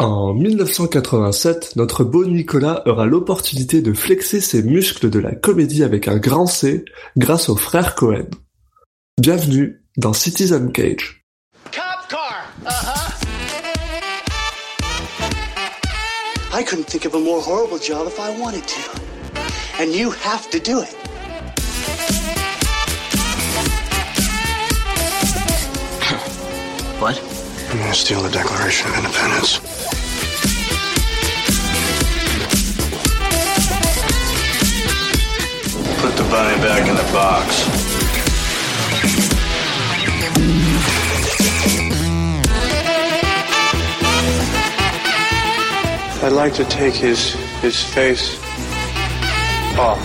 En 1987, notre beau Nicolas aura l'opportunité de flexer ses muscles de la comédie avec un grand C grâce aux frères Cohen. Bienvenue dans Citizen Cage. Cop car. Uh-huh. I couldn't think of a more horrible job if I wanted to. And you have to do it. What? I'm gonna steal the Declaration of Independence. Bunny back in the box. I'd like to take his his face off.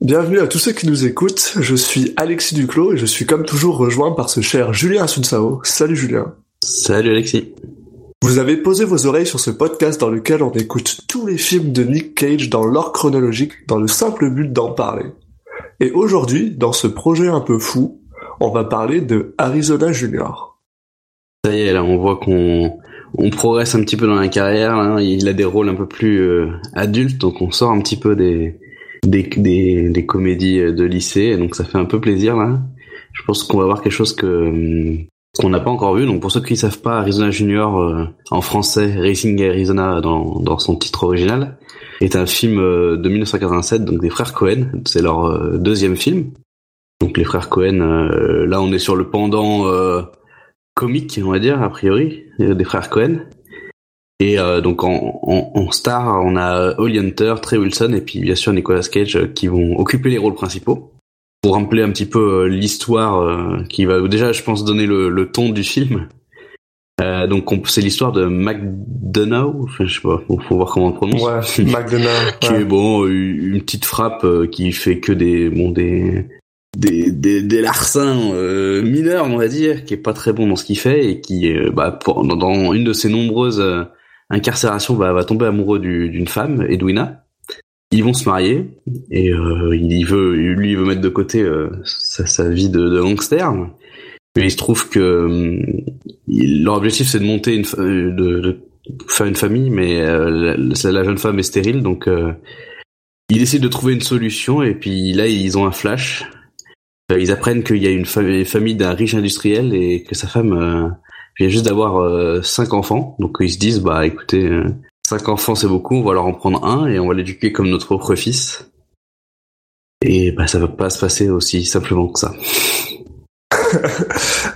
Bienvenue à tous ceux qui nous écoutent, je suis Alexis Duclos et je suis comme toujours rejoint par ce cher Julien Asunsao. Salut Julien. Salut Alexis. Vous avez posé vos oreilles sur ce podcast dans lequel on écoute tous les films de Nick Cage dans l'ordre chronologique dans le simple but d'en parler. Et aujourd'hui, dans ce projet un peu fou, on va parler de Arizona Junior. Ça y est, là, on voit qu'on on progresse un petit peu dans la carrière. Il a des rôles un peu plus euh, adultes, donc on sort un petit peu des, des, des, des comédies de lycée, donc ça fait un peu plaisir là. Je pense qu'on va voir quelque chose que hum, qu'on n'a pas encore vu. Donc pour ceux qui ne savent pas, Arizona Junior euh, en français, Racing Arizona dans, son titre original, est un film euh, de 1987, donc des frères Cohen. C'est leur euh, deuxième film. Donc les frères Cohen, là on est sur le pendant comique, on va dire a priori, des frères Cohen. Et donc en, en, en star, on a Holly Hunter, Trey Wilson et puis bien sûr Nicolas Cage qui vont occuper les rôles principaux. Pour rappeler un petit peu euh, l'histoire euh, qui va déjà, je pense, donner le, le ton du film. Euh, donc on- c'est l'histoire de McDonough, enfin, je sais pas, faut, faut voir comment on le prononce. Ouais, McDonough. qui est bon une une petite frappe euh, qui fait que des bon des des des, des larcins euh, mineurs on va dire qui est pas très bon dans ce qu'il fait et qui euh, bah pour- dans, une de ses nombreuses euh, incarcérations va va tomber amoureux du- d'une femme Edwina ils vont se marier et euh, il veut lui il veut mettre de côté euh, sa, sa vie de, de gangster. Mais il se trouve que euh, il- leur objectif c'est de monter une euh, de, de faire une famille mais euh, la, la jeune femme est stérile donc ils décident de trouver une solution et puis là ils ont un flash. Ils apprennent qu'il y a une fa- famille d'un riche industriel et que sa femme vient juste d'avoir cinq enfants. Donc ils se disent bah écoutez cinq enfants c'est beaucoup. On va leur en prendre un et on va l'éduquer comme notre propre fils. Et bah ça va pas se passer aussi simplement que ça.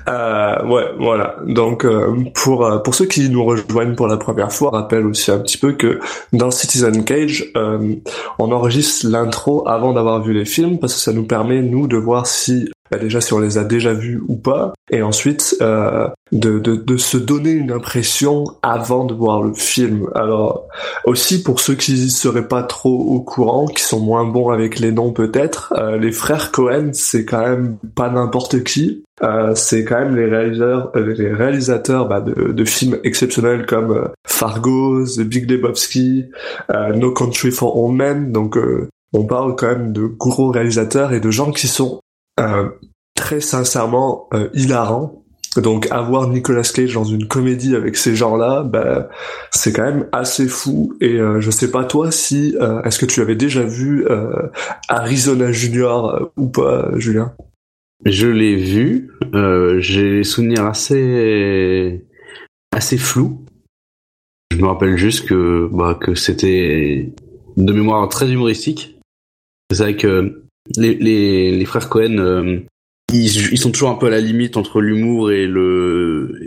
Euh, ouais, voilà. Donc euh, pour euh, pour ceux qui nous rejoignent pour la première fois, rappelle aussi un petit peu que dans Citizen Cage, euh, on enregistre l'intro avant d'avoir vu les films parce que ça nous permet nous de voir si bah, déjà si on les a déjà vus ou pas, et ensuite euh, de, de de se donner une impression avant de voir le film. Alors aussi pour ceux qui seraient pas trop au courant, qui sont moins bons avec les noms peut-être, euh, les frères Cohen c'est quand même pas n'importe qui. Euh, c'est quand même les réalisateurs, euh, les réalisateurs bah, de, de films exceptionnels comme euh, Fargo, The Big Lebowski, euh, No Country for Old Men. Donc on parle quand même de gros réalisateurs et de gens qui sont euh, très sincèrement euh, hilarants. Donc avoir Nicolas Cage dans une comédie avec ces gens-là, bah, c'est quand même assez fou. Et euh, je sais pas toi si euh, est-ce que tu avais déjà vu euh, Arizona Junior ou pas, Julien? Je l'ai vu. J'ai des souvenirs assez assez flous. Je me rappelle juste que bah, que c'était de mémoire très humoristique. C'est vrai que les, les, les frères Cohen, euh, ils, ils sont toujours un peu à la limite entre l'humour et le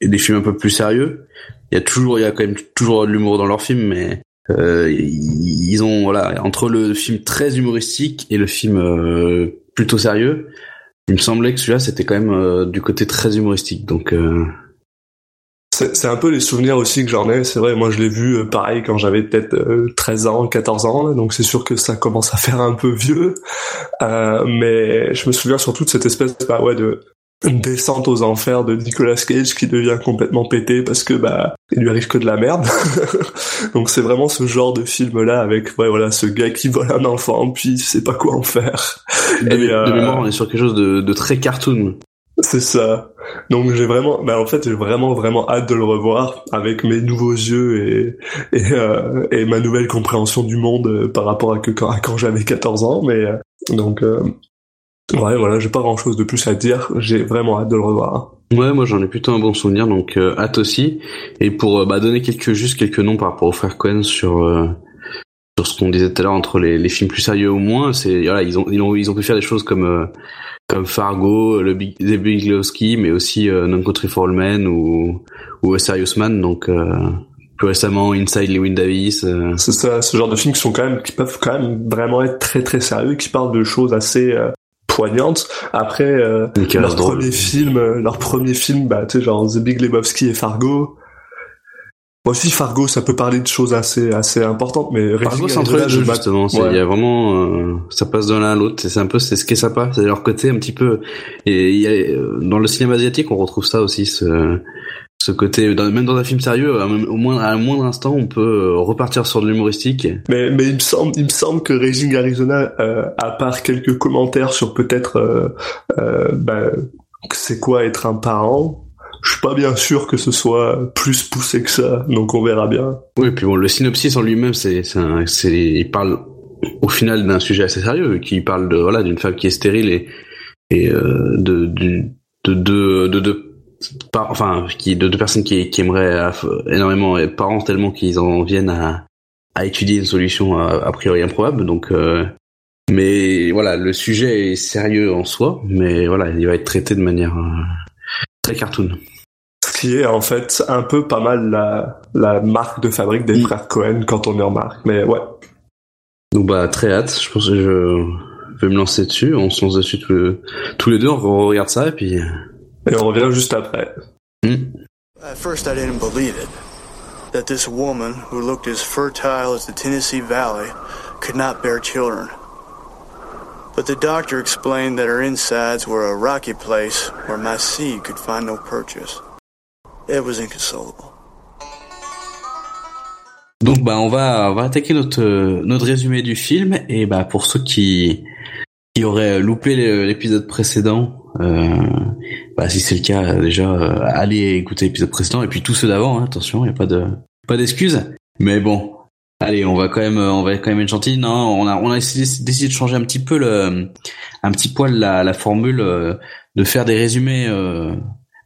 et, des films un peu plus sérieux. Il y a toujours il y a quand même toujours de l'humour dans leurs films, mais euh, ils ont voilà entre le film très humoristique et le film euh, plutôt sérieux. Il me semblait que celui-là, c'était quand même euh, du côté très humoristique. Donc, euh, C'est c'est un peu les souvenirs aussi que j'en ai. C'est vrai, moi je l'ai vu euh, pareil quand j'avais peut-être euh, 13 ans, 14 ans, là, donc c'est sûr que ça commence à faire un peu vieux. Euh, mais je me souviens surtout de cette espèce bah, ouais, de descente aux enfers de Nicolas Cage qui devient complètement pété parce que bah il lui arrive que de la merde. donc c'est vraiment ce genre de film là avec ouais, voilà ce gars qui vole un enfant puis il sait pas quoi en faire. de, Et, euh, de mémoire, on est sur quelque chose de, de très cartoon. C'est ça. Donc j'ai vraiment, bah en fait j'ai vraiment vraiment hâte de le revoir avec mes nouveaux yeux et et, euh, et ma nouvelle compréhension du monde euh, par rapport à que quand, quand j'avais 14 ans. Mais euh, donc euh, ouais voilà, j'ai pas grand chose de plus à dire. J'ai vraiment hâte de le revoir. Ouais, moi j'en ai plutôt un bon souvenir, donc euh, hâte aussi. Et pour bah, donner quelques juste quelques noms par rapport aux frères Cohen sur sur ce qu'on disait tout à l'heure entre les, les films plus sérieux au moins, c'est voilà ils ont ils ont ils ont pu faire des choses comme euh, comme Fargo, le Big, The Big Lebowski, mais aussi euh, Non Country for All Men ou ou A Serious Man, donc euh, plus récemment Inside Lewin Davis. euh, C'est ça, ce genre de films qui sont quand même, qui peuvent quand même vraiment être très très sérieux, qui parlent de choses assez euh, poignantes. Après, euh, leur premier film, leur premier film, bah tu sais genre The Big Lebowski et Fargo. Moi aussi Fargo, ça peut parler de choses assez assez importantes, mais Fargo, c'est entre les deux justement. Il Ouais. y a vraiment, euh, ça passe d'un l'un à l'autre. C'est un peu, c'est ce qui est sympa. C'est leur côté un petit peu. Et il y a, euh, dans le cinéma asiatique, on retrouve ça aussi, ce, ce côté. dans- même dans un film sérieux, au moins à un moindre instant, on peut euh, repartir sur de l'humoristique. Mais, mais il me semble, il me semble que Raging Arizona, euh, à part quelques commentaires sur peut-être, euh, bah, c'est quoi être un parent, je suis pas bien sûr que ce soit plus poussé que ça. Donc on verra bien. Oui, puis bon, le synopsis en lui-même, c'est, c'est, il parle au final d'un sujet assez sérieux, qui parle de voilà d'une femme qui est stérile et et euh, de de de de, de, enfin de deux personnes qui aimeraient aff- énormément être parents tellement qu'ils en viennent à à étudier une solution a, a priori improbable. Donc euh, mais voilà, le sujet est sérieux en soi, mais voilà, il va être traité de manière euh, très cartoon. Qui est en fait un peu pas mal la, la marque de fabrique des Mm. frères Cohen quand on y remarque. Mais ouais. Donc bah très hâte, je pense que je vais me lancer dessus, on se lance dessus tous les, tous les deux, on regarde ça et puis... Et on revient juste après. Hmm. At first, I didn't believe it. That this woman, who looked as fertile as the Tennessee Valley, could not bear children. But the doctor explained that her insides were a rocky place where my seed could find no purchase. Donc bah on va on va attaquer notre notre résumé du film et bah pour ceux qui qui auraient loupé l'épisode précédent, euh, bah si c'est le cas déjà euh, allez écouter l'épisode précédent et puis tous ceux d'avant, hein, attention, il y a pas de pas d'excuses. Mais bon, allez, on va quand même on va quand même être gentil. Non, on a on a décidé de changer un petit peu le un petit poil la la formule euh, de faire des résumés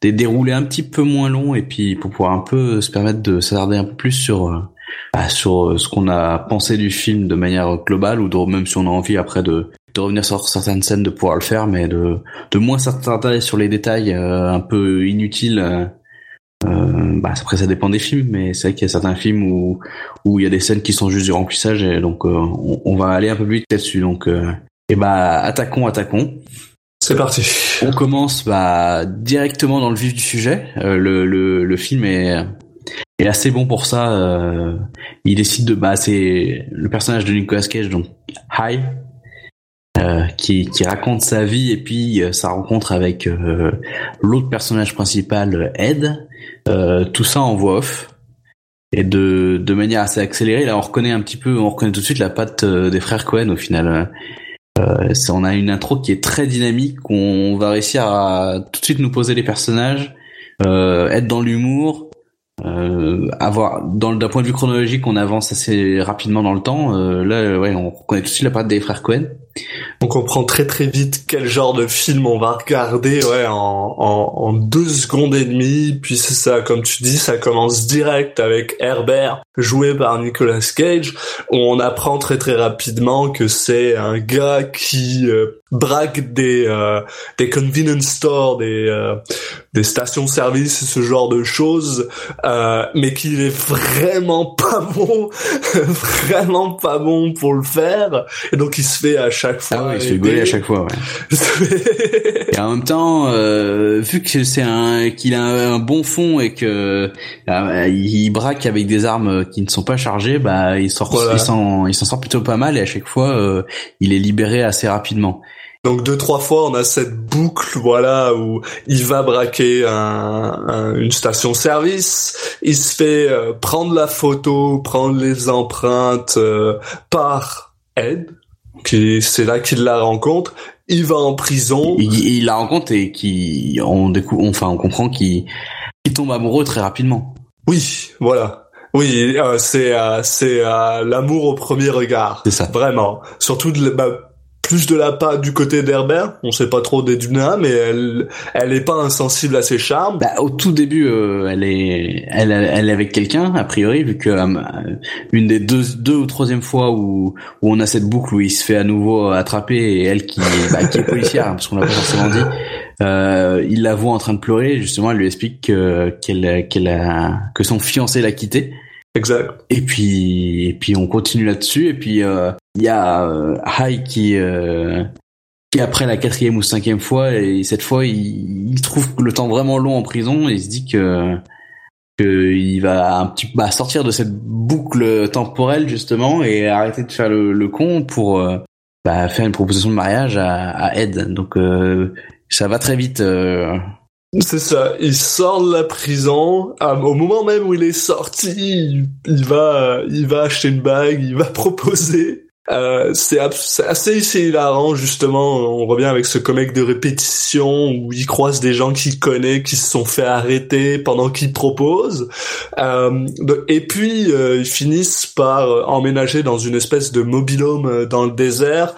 des déroulés un petit peu moins longs et puis pour pouvoir un peu se permettre de s'attarder un peu plus sur euh, bah, sur euh, ce qu'on a pensé du film de manière globale ou de, même si on a envie après de, de revenir sur certaines scènes de pouvoir le faire mais de, de moins s'attarder sur les détails euh, un peu inutiles euh, euh, bah, après ça dépend des films mais c'est vrai qu'il y a certains films où où il y a des scènes qui sont juste du remplissage et donc euh, on, va aller un peu plus vite là-dessus donc et bah attaquons attaquons C'est parti. on commence bah, directement dans le vif du sujet. Euh, le, le, le film est, est assez bon pour ça. Euh, il décide de bah c'est le personnage de Nicolas Cage donc High euh, qui, qui raconte sa vie et puis euh, sa rencontre avec euh, l'autre personnage principal Ed. Euh, tout ça en voix off et de, de manière assez accélérée. Là, on reconnaît un petit peu, on reconnaît tout de suite la patte des frères Cohen au final. Euh, on a une intro qui est très dynamique, on va réussir à tout de suite nous poser les personnages, euh, être dans l'humour, euh, avoir dans d'un point de vue chronologique, on avance assez rapidement dans le temps. Là, ouais, on reconnaît tout de suite la patte des frères Cohen. On comprend très très vite quel genre de film on va regarder ouais, en, deux secondes et demie. Puis c'est ça, comme tu dis, ça commence direct avec Herbert, joué par Nicolas Cage, on apprend très très rapidement que c'est un gars qui euh, braque des, euh, des convenience stores, des, euh, des stations-service, ce genre de choses, euh, mais qu'il est vraiment pas bon, vraiment pas bon pour le faire. Et donc il se fait à chaque fois. Ah ouais, il se fait gauler à chaque fois. Ouais. Et en même temps, euh, vu que c'est un qu'il a un, bon fond et que euh, il braque avec des armes qui ne sont pas chargées, bah il s'en Voilà. il s'en sort plutôt pas mal et à chaque fois euh, il est libéré assez rapidement. Donc deux trois fois on a cette boucle voilà où il va braquer un, un- une station service, il se fait euh, prendre la photo, prendre les empreintes euh, par Ed, c'est là qu'il la rencontre. il va en prison. Il, il la rencontre et qui on découvre, enfin on comprend qu'il qu'il tombe amoureux très rapidement. Oui, voilà. Oui, euh, c'est euh, c'est euh, l'amour au premier regard. C'est ça. Vraiment. Surtout de, bah, plus de la part du côté d'Herbert. On sait pas trop des Duna, mais elle elle est pas insensible à ses charmes. Bah, au tout début, euh, elle est, elle, elle est avec quelqu'un a priori, vu que euh, une des deux, deux ou troisième fois où, où on a cette boucle où il se fait à nouveau attraper et elle qui, bah, qui est policière, hein, parce qu'on l'a pas forcément dit, euh, il la voit en train de pleurer. Justement, elle lui explique que, qu'elle, qu'elle a, que son fiancé l'a quitté. Exact. Et puis, et puis on continue là-dessus. Et puis euh, il y a euh, Hai qui, euh, qui après la quatrième ou cinquième fois, et cette fois il, il trouve le temps vraiment long en prison et il se dit que que il va un petit bah, sortir de cette boucle temporelle justement et arrêter de faire le, le con pour euh, bah, faire une proposition de mariage à, à Ed. Donc euh, ça va très vite. Euh. C'est ça. Il sort de la prison. Ah, au moment même où il est sorti, il, il va, il va acheter une bague, il va proposer. Euh, c'est assez hilarant justement. On revient avec ce comique de répétition où il croise des gens qu'il connaît qui se sont fait arrêter pendant qu'il propose. Euh, de- et puis euh, ils finissent par euh, emménager dans une espèce de mobilhome euh, dans le désert.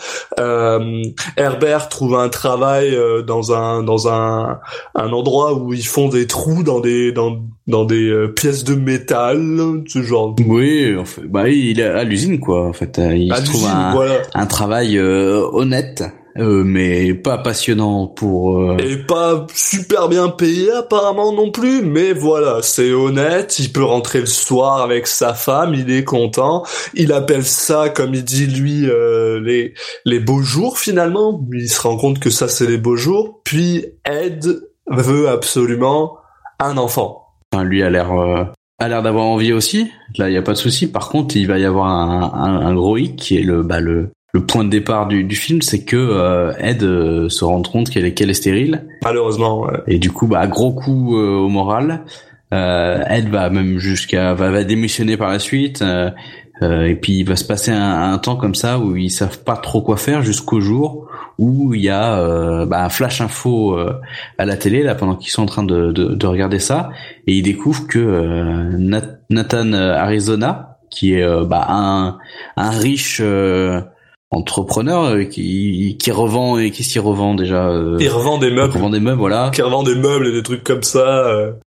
Herbert trouve un travail dans un dans un un endroit où ils font des trous dans des dans dans des euh, pièces de métal, ce genre. Oui, en fait, bah il est à l'usine quoi. En fait, Euh, il À se trouve un, voilà. un travail euh, honnête, euh, mais pas passionnant pour. euh, Et pas super bien payé apparemment non plus, mais voilà, c'est honnête, il peut rentrer le soir avec sa femme, il est content, il appelle ça, comme il dit lui, euh, les, les beaux jours finalement, il se rend compte que ça c'est les beaux jours, puis Ed veut absolument un enfant. Enfin, lui a l'air euh, a l'air d'avoir envie aussi. Là, il y a pas de souci. Par contre, il va y avoir un, un, un gros hic qui est le bah, le le point de départ du, du film, c'est que euh, Ed euh, se rend compte qu'elle est qu'elle est stérile Malheureusement, ouais. et du coup, bah gros coup euh, au moral. Euh, Ed va même jusqu'à va, va démissionner par la suite. Euh, et puis il va se passer un, un temps comme ça où ils savent pas trop quoi faire jusqu'au jour où il y a euh, bah, un flash info euh, à la télé là pendant qu'ils sont en train de, de, de regarder ça et ils découvrent que euh, Nat- Nathan euh, Arizona qui est euh, bah, un, un riche euh, entrepreneur qui, qui revend et qui s'y revend déjà Il revend des meubles. revend des meubles voilà qui revend des meubles et des trucs comme ça.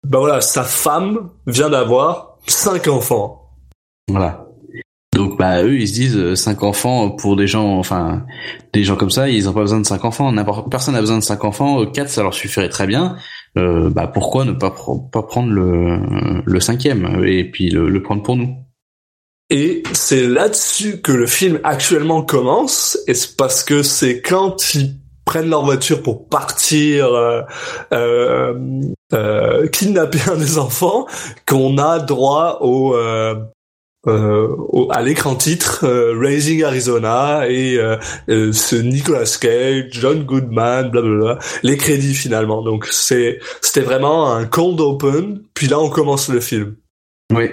Ben voilà, sa femme vient d'avoir cinq enfants. Voilà. Donc bah eux ils se disent euh, cinq enfants pour des gens enfin des gens comme ça ils ont pas besoin de cinq enfants. N'importe personne n'a besoin de cinq enfants. Euh, quatre ça leur suffirait très bien. Euh, bah pourquoi ne pas pro- pas prendre le le cinquième et puis le, le prendre pour nous? Et c'est là-dessus que le film actuellement commence, et c'est parce que c'est quand ils prennent leur voiture pour partir euh, euh, euh, kidnapper un des enfants qu'on a droit au, euh, au- à l'écran titre euh, Raising Arizona et euh, euh, ce Nicolas Cage, John Goodman, blablabla, les crédits finalement. Donc c'est c'était vraiment un cold open. Puis là on commence le film. oui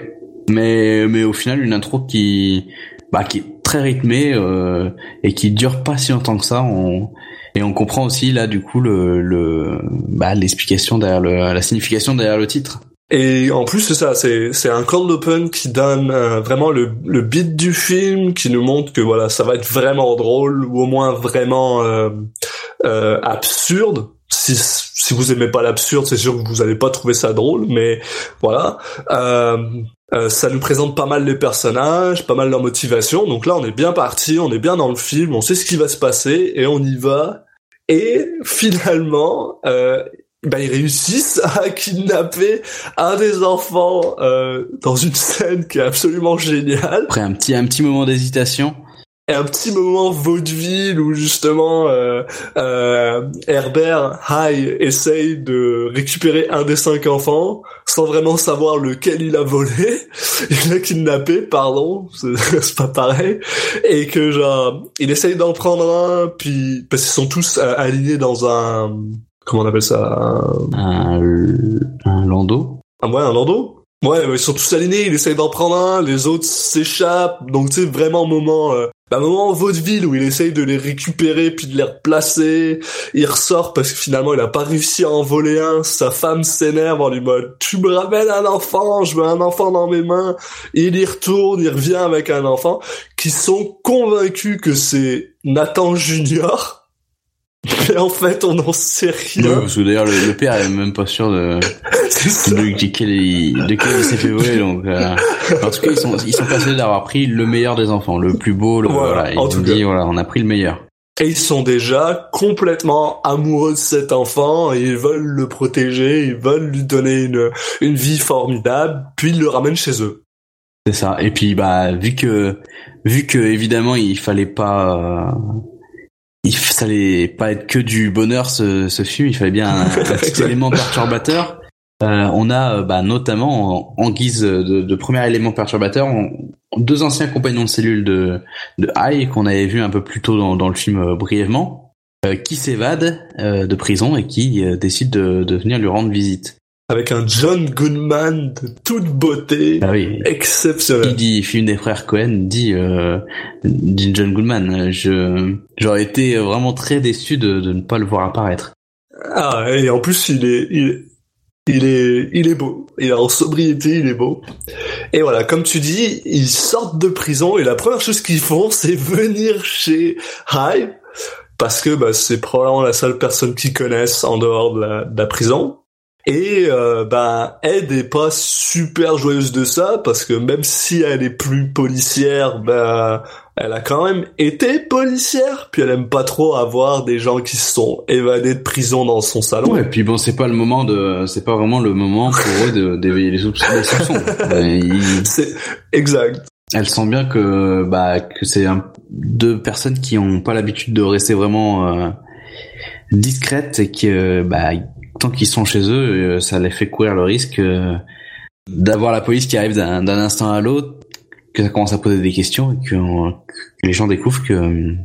mais mais au final une intro qui bah qui est très rythmée euh, et qui dure pas si longtemps que ça on et on comprend aussi là du coup le le bah l'explication derrière le la signification derrière le titre Et en plus, c'est ça, c'est c'est un cold open qui donne euh, vraiment le, le beat du film, qui nous montre que voilà, ça va être vraiment drôle ou au moins vraiment euh, euh, absurde. Si si vous aimez pas l'absurde, c'est sûr que vous allez pas trouver ça drôle, mais voilà. Euh, euh, ça nous présente pas mal les personnages, pas mal leur motivation. Donc là, on est bien parti, on est bien dans le film, on sait ce qui va se passer et on y va. Et finalement, euh, ben, ils réussissent à kidnapper un des enfants euh, dans une scène qui est absolument géniale. après un petit un petit moment d'hésitation Et un petit moment vaudeville où justement euh, euh, Herbert High essaye de récupérer un des cinq enfants sans vraiment savoir lequel il a volé. Il l'a kidnappé, pardon, c'est c'est pas pareil. Et que genre, il essaye d'en prendre un, puis parce qu'ils sont tous euh, alignés dans un... Comment on appelle ça un- un, un landau. Ah ouais, un landau? Ouais, mais ils sont tous alignés, il essaye d'en prendre un, les autres s'échappent, donc tu sais, vraiment moment... euh, un moment en vaudeville où il essaye de les récupérer puis de les replacer. Il ressort parce que finalement il a pas réussi à en voler un. Sa femme s'énerve en lui mode tu me ramènes un enfant, je veux un enfant dans mes mains. il y retourne, il revient avec un enfant qui sont convaincus que c'est Nathan Junior. Mais en fait, on n'en sait rien. parce que d'ailleurs, le, père est même pas sûr de, de, quel il, de quel il s'est fait voler. Donc, euh, en tout cas, ils sont, ils sont passés d'avoir pris le meilleur des enfants, le plus beau. Le, voilà, ils ont dit, voilà, on a pris le meilleur. Et ils sont déjà complètement amoureux de cet enfant et ils veulent le protéger, ils veulent lui donner une, une vie formidable, puis ils le ramènent chez eux. C'est ça. Et puis, bah, vu que, vu que évidemment, il fallait pas, euh, il fallait pas être que du bonheur ce, ce film, il fallait bien un, petit élément perturbateur. Euh, on a euh, bah, notamment en, guise de, de, premier élément perturbateur deux anciens compagnons de cellule de, de High qu'on avait vu un peu plus tôt dans, dans le film euh, brièvement, euh, qui s'évadent de prison et qui décident de, de venir lui rendre visite avec un John Goodman de toute beauté, ah oui. exceptionnel. Il dit film des frères Cohen, dit, euh, dit John Goodman. Je j'aurais été vraiment très déçu de, de ne pas le voir apparaître. Ah et en plus il est il, il est il est beau. Il est en sobriété, il est beau. Et voilà, comme tu dis, ils sortent de prison et la première chose qu'ils font, c'est venir chez Hyde parce que bah, c'est probablement la seule personne qu'ils connaissent en dehors de la, de la prison. Et euh, bah Ed est pas super joyeuse de ça parce que même si elle est plus policière, bah elle a quand même été policière. Puis elle aime pas trop avoir des gens qui se sont évadés de prison dans son salon. et puis bon, c'est pas le moment de, c'est pas vraiment le moment pour eux d'éveiller les soupçons. C'est exact. Elle sent bien que bah que c'est deux personnes qui ont pas l'habitude de rester vraiment euh, discrètes et que bah tant qu'ils sont chez eux, euh, ça les fait courir le risque euh, d'avoir la police qui arrive d'un instant à l'autre, que ça commence à poser des questions et que, les gens découvrent que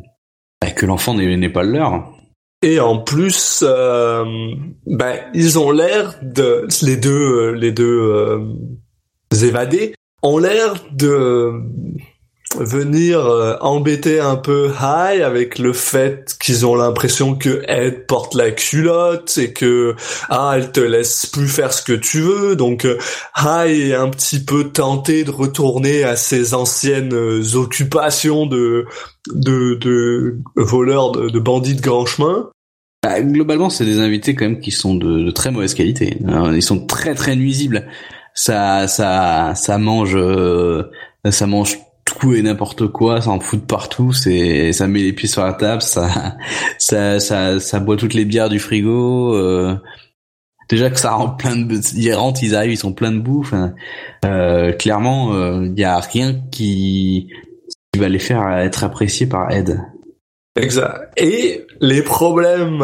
bah, l'enfant n'est pas le leur. Et en plus, euh, ben ils ont l'air de les deux les deux évadés ont l'air de venir euh, embêter un peu High avec le fait qu'ils ont l'impression que Ed porte la culotte et que ah elle te laisse plus faire ce que tu veux. Donc euh, High est un petit peu tenté de retourner à ses anciennes euh, occupations de de, de voleurs de, de bandits de grand chemin. Bah, globalement c'est des invités quand même qui sont de, de très mauvaise qualité. Ils sont très très nuisibles. Ça ça ça mange ça mange tout et n'importe quoi, ça en fout de partout, c'est ça met les pieds sur la table, ça ça ça, ça boit toutes les bières du frigo. Euh, déjà que ça rend plein de ils rentrent, ils arrivent, ils sont pleins de bouffe. Euh, clairement, il euh, y a rien qui qui va les faire être appréciés par Ed. Exact. Et les problèmes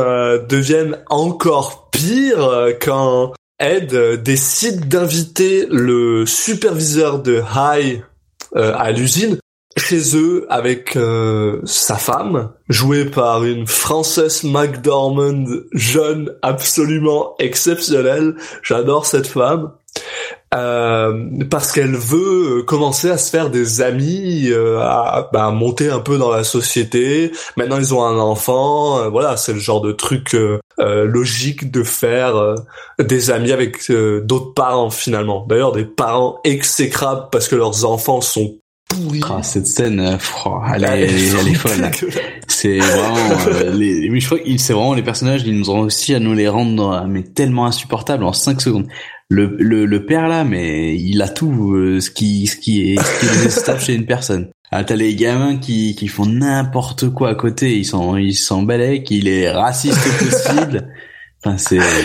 deviennent encore pires quand Ed décide d'inviter le superviseur de High euh, à l'usine chez eux avec euh, sa femme, jouée par une Frances McDormand jeune absolument exceptionnelle. J'adore cette femme. Euh, parce qu'elle veut commencer à se faire des amis, euh, à, bah, monter un peu dans la société. Maintenant, ils ont un enfant. voilà, c'est le genre de truc logique de faire des amis avec d'autres parents finalement. D'ailleurs, des parents exécrables parce que leurs enfants sont ah, cette scène, euh, elle, est, elle, est folle. C'est vraiment, euh, les, mais je crois que c'est vraiment les personnages, ils nous ont réussi à nous les rendre, mais tellement insupportables en 5 secondes. Le, le, le père là, mais il a tout, euh, ce qui, ce qui est, ce qui est chez une personne. Ah, t'as les gamins qui, qui font n'importe quoi à côté, ils sont, ils s'en qu'il est raciste possible.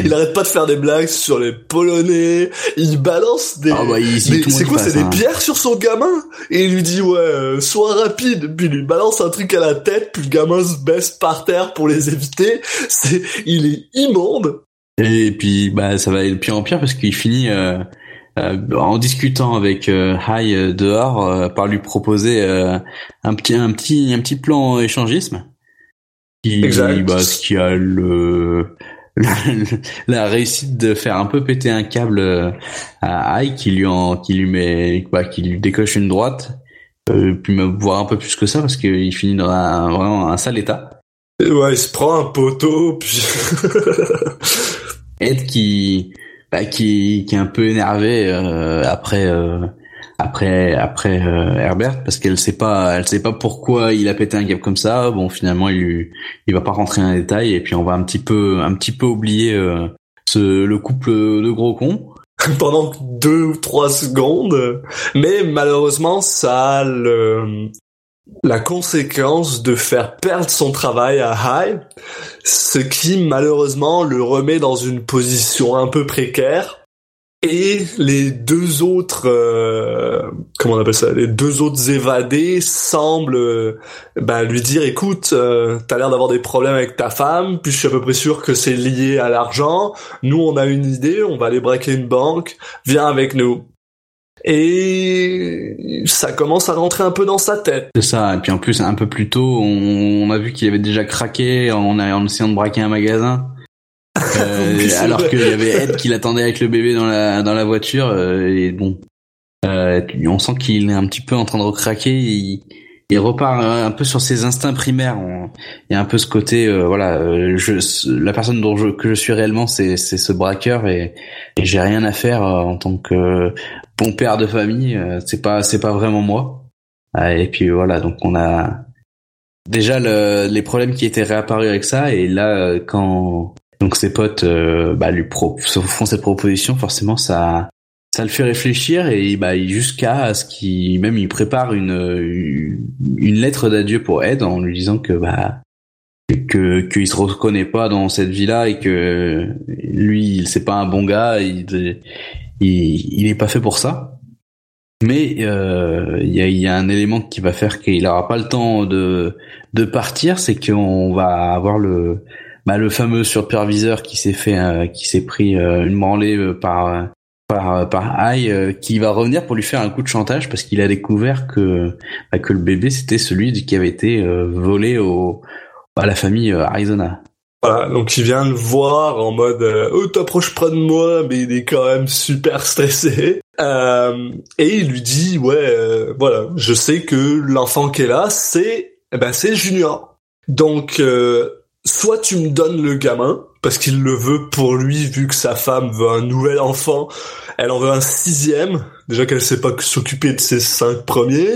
il arrête pas de faire des blagues sur les Polonais. Il balance des. Ah bah, c'est quoi C'est des hein. pierres sur son gamin et il lui dit ouais, euh, sois rapide. Puis il lui balance un truc à la tête. Puis le gamin se baisse par terre pour les éviter. C'est, il est immonde. Et puis bah ça va aller de pire en pire parce qu'il finit euh, euh, en discutant avec euh, High dehors par lui proposer un petit un petit un petit plan échangisme. Qui, exact. Bah, ce qui a le la réussite de faire un peu péter un câble euh, à Ike qui lui en, qui lui met, bah, qui lui décoche une droite. euh, puis me voir un peu plus que ça parce qu'il finit dans un, vraiment un sale état. Ouais, il se prend un poteau, puis... Ed qui, bah, qui, qui est un peu énervé euh, après, euh, après, après euh, Herbert parce qu'elle sait pas, elle sait pas pourquoi il a pété un câble comme ça. Bon, finalement, il, il va pas rentrer dans les détails et puis on va un petit peu, un petit peu oublier euh, ce, le couple de gros cons. pendant deux ou trois secondes. Mais malheureusement, ça a la conséquence de faire perdre son travail à High, ce qui malheureusement le remet dans une position un peu précaire. Et les deux autres, euh, comment on appelle ça, les deux autres évadés semblent euh, bah, lui dire, écoute, euh, t'as l'air d'avoir des problèmes avec ta femme, puis je suis à peu près sûr que c'est lié à l'argent. Nous, on a une idée, on va aller braquer une banque, viens avec nous. Et ça commence à rentrer un peu dans sa tête. C'est ça. Et puis en plus, un peu plus tôt, on, a vu qu'il avait déjà craqué en, en essayant de braquer un magasin. Euh, alors qu'il y avait Ed qui l'attendait avec le bébé dans la dans la voiture euh, et bon euh, on sent qu'il est un petit peu en train de recraquer il, il repart un peu sur ses instincts primaires il y a un peu ce côté euh, voilà je la personne dont je que je suis réellement c'est c'est ce braqueur et, et j'ai rien à faire en tant que bon père de famille c'est pas c'est pas vraiment moi. Et puis voilà donc on a déjà le, les problèmes qui étaient réapparus avec ça et là quand donc ses potes euh, bah, lui pro font cette proposition forcément ça ça le fait réfléchir et bah jusqu'à ce qu'il même il prépare une une, lettre d'adieu pour Ed en lui disant que bah que qu'il se reconnaît pas dans cette vie là et que lui c'est pas un bon gars il il, il est pas fait pour ça. Mais euh, il y, a, y a un élément qui va faire qu'il aura pas le temps de de partir, c'est qu'on va avoir le bah, le fameux superviseur qui s'est fait euh, qui s'est pris euh, une branlée euh, par par par euh, qui va revenir pour lui faire un coup de chantage parce qu'il a découvert que bah, que le bébé c'était celui qui avait été euh, volé au à la famille euh, Arizona. Voilà, donc il vient le voir en mode euh, oh t'approches près de moi mais il est quand même super stressé Euh, et il lui dit ouais euh, voilà je sais que l'enfant qui est là c'est eh ben c'est Junior donc euh, soit tu me donnes le gamin parce qu'il le veut pour lui vu que sa femme veut un nouvel enfant elle en veut un sixième déjà qu'elle sait pas s'occuper de ses cinq premiers.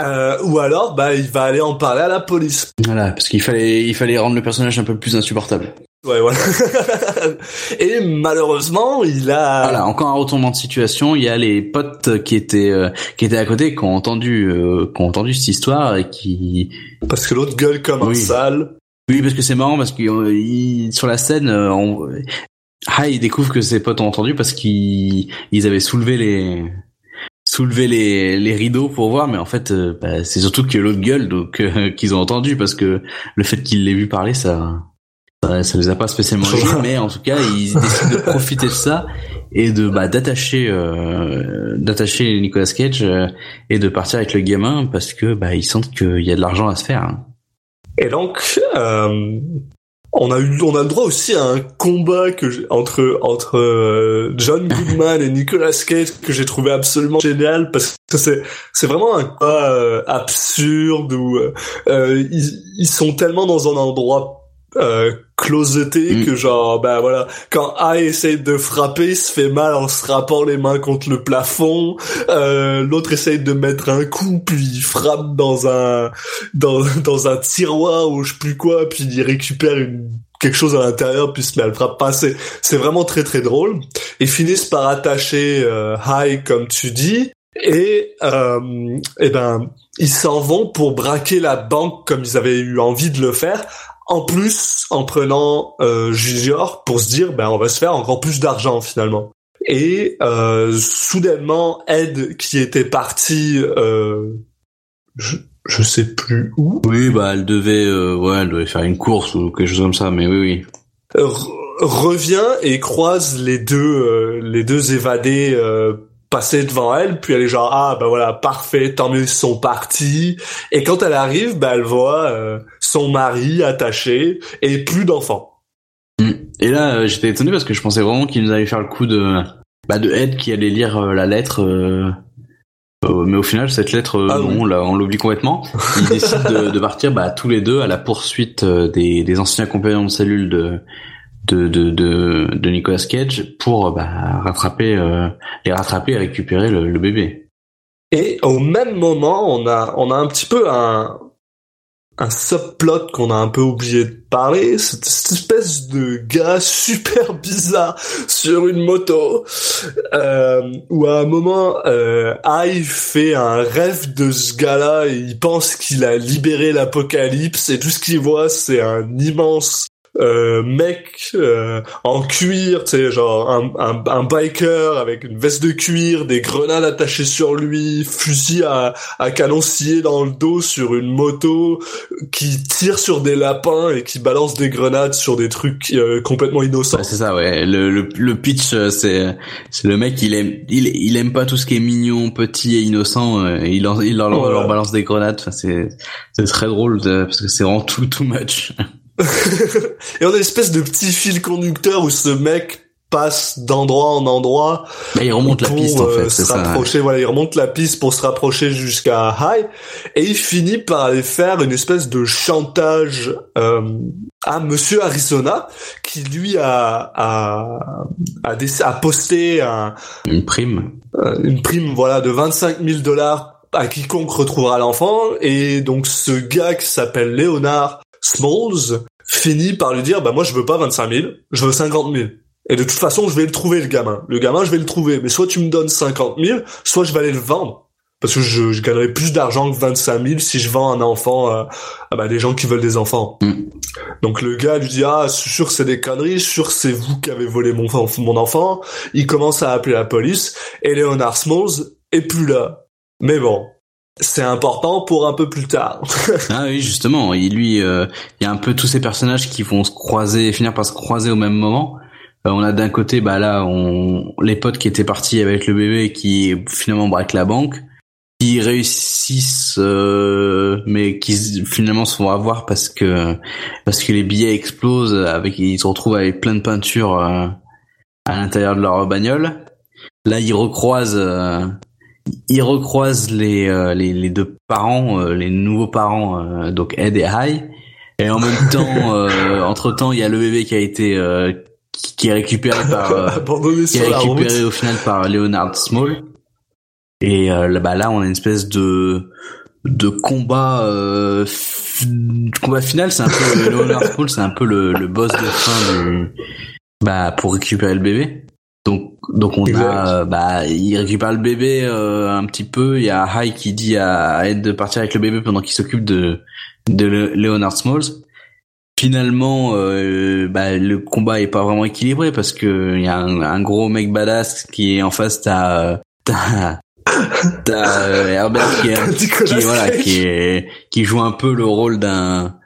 Euh, ou alors bah il va aller en parler à la police Voilà, parce qu'il fallait il fallait rendre le personnage un peu plus insupportable. Ouais, voilà. Et malheureusement, il a. Voilà, encore un retournement de situation. Il y a les potes qui étaient euh, qui étaient à côté, qui ont entendu euh, qui ont entendu cette histoire et qui Parce que l'autre gueule comme un sale. Oui parce que c'est marrant parce que euh, sur la scène euh, on... Ah, il découvre que ses potes ont entendu parce qu'ils ils avaient soulevé les soulevé les, les rideaux pour voir mais en fait euh, bah, c'est surtout que l'autre gueule donc euh, qu'ils ont entendu parce que le fait qu'il l'ait vu parler ça ça, ça les a pas spécialement aidés, mais en tout cas ils décident de profiter de ça et de bah d'attacher euh, d'attacher Nicolas Cage euh, et de partir avec le gamin parce que bah ils sentent qu'il y a de l'argent à se faire hein. Et donc, euh, on a eu, on a le droit aussi à un combat que entre entre euh, John Goodman et Nicolas Cage que j'ai trouvé absolument génial parce que c'est c'est vraiment un combat euh, absurde où euh, euh, ils, ils sont tellement dans un endroit euh, closeté Mm. que genre bah voilà quand A essaye de frapper il se fait mal en se rappant les mains contre le plafond euh, l'autre essaye de mettre un coup puis il frappe dans un dans, dans un tiroir ou je sais plus quoi, puis il récupère une, quelque chose à l'intérieur, puis se met à le frapper. Enfin, c'est, c'est vraiment très très drôle. Ils finissent par attacher euh, High, comme tu dis, et euh, eh ben ils s'en vont pour braquer la banque comme ils avaient eu envie de le faire. En plus, en prenant euh, Junior pour se dire, ben on va se faire encore plus d'argent finalement. Et euh, soudainement, Ed, qui était parti, euh, je, je sais plus où, oui bah elle devait euh, ouais elle devait faire une course ou quelque chose comme ça mais oui oui re- revient et croise les deux euh, les deux évadés euh, passer devant elle puis elle est genre ah bah voilà parfait tant mieux ils sont partis et quand elle arrive bah elle voit euh, son mari attaché et plus d'enfants Mm. Et là, euh, j'étais étonné parce que je pensais vraiment qu'il nous allait faire le coup de bah de Ed qui allait lire euh, la lettre euh, Euh, mais au final, cette lettre, euh, Ah non, là, on l'oublie complètement. Ils décident de, de partir bah, tous les deux à la poursuite des, des anciens compagnons de cellule de de, de, de, de Nicolas Cage pour bah, rattraper euh, les rattraper et récupérer le, le bébé. Et au même moment, on a, on a un petit peu un, un subplot qu'on a un peu oublié de parler. C'est cette espèce de gars super bizarre sur une moto, euh, où à un moment, euh, Ai fait un rêve de ce gars-là et il pense qu'il a libéré l'apocalypse et tout ce qu'il voit, c'est un immense euh, mec euh, en cuir, tu sais, genre un, un, un biker avec une veste de cuir, des grenades attachées sur lui, fusil à, à canon scié dans le dos sur une moto, qui tire sur des lapins et qui balance des grenades sur des trucs euh, complètement innocents. Ouais, c'est ça, ouais. Le, le, le pitch, euh, c'est c'est le mec, il aime il, il aime pas tout ce qui est mignon, petit et innocent. euh, il leur, il leur, leur balance des grenades. Enfin, c'est c'est très drôle de- parce que c'est vraiment tout too much. et on a une espèce de petit fil conducteur où ce mec passe d'endroit en endroit Bah, il remonte la pour, piste en euh, fait, se ça. rapprocher, voilà, il remonte la piste pour se rapprocher jusqu'à High, et il finit par aller faire une espèce de chantage euh, à Monsieur Arizona, qui lui a a a, a posté un, Une prime. euh, une prime, voilà, de 25 000 dollars à quiconque retrouvera l'enfant, et donc ce gars qui s'appelle Leonard Smalls finit par lui dire, bah moi je veux pas 25 000, je veux 50 000. Et de toute façon, je vais le trouver, le gamin. Le gamin, je vais le trouver. Mais soit tu me donnes 50 000, soit je vais aller le vendre. Parce que je, je gagnerai plus d'argent que 25 000 si je vends un enfant à, à bah, des gens qui veulent des enfants. Mm. Donc le gars lui dit ah sûr c'est des conneries, sûr c'est vous qui avez volé mon, mon enfant. Il commence à appeler la police et Leonard Smalls est plus là. Mais bon, c'est important pour un peu plus tard. Ah oui, justement, il lui, euh, il y a un peu tous ces personnages qui vont se croiser, finir par se croiser au même moment. Euh, on a d'un côté, bah là, on, les potes qui étaient partis avec le bébé qui finalement braquent la banque, qui réussissent, euh, mais qui finalement se font avoir parce que parce que les billets explosent, avec ils se retrouvent avec plein de peinture euh, à l'intérieur de leur bagnole. Là, ils recroisent. Ils recroisent les, euh, les, les deux parents, euh, les nouveaux parents, euh, donc Ed et High. Et en même temps, euh, entre temps, il y a le bébé qui a été euh, qui, qui est récupéré par euh, Abandonné qui est récupéré au final par Leonard Small. Et euh, là, bah, là, on a une espèce de de combat euh, combat final. C'est un peu Leonard Small, c'est un peu le, le boss de fin du bah pour récupérer le bébé. Donc donc on Exact. a euh, bah il récupère le bébé euh, un petit peu. Il y a High qui dit à Ed de partir avec le bébé pendant qu'il s'occupe de de Le- Leonard Smalls. Finalement, euh, bah, le combat est pas vraiment équilibré parce que il y a un, un gros mec badass qui est en face. T'as t'as Herbert qui est, Nicolas qui, voilà, qui est qui joue un peu le rôle d'un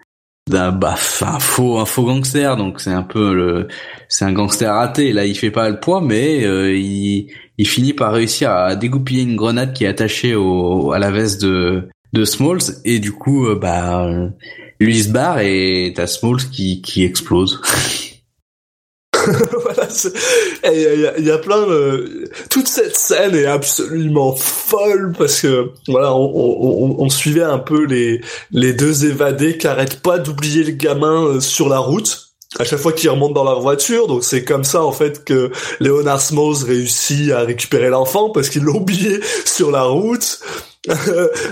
d'un bah, un faux un faux gangster donc c'est un peu c'est un gangster raté. Là il fait pas le poids mais euh, il finit par réussir à dégoupiller une grenade qui est attachée à la veste de de Smalls. Et du coup euh, bah lui il se barre et t'as Smalls qui qui explose voilà, il y, a- il y a plein de... Toute cette scène est absolument folle parce que voilà, on, on, on- on suivait un peu les, les deux évadés qui arrêtent pas d'oublier le gamin euh, sur la route à chaque fois qu'ils remontent dans leur voiture. Donc c'est comme ça en fait que Leonard Smalls réussit à récupérer l'enfant parce qu'il l'a oublié sur la route.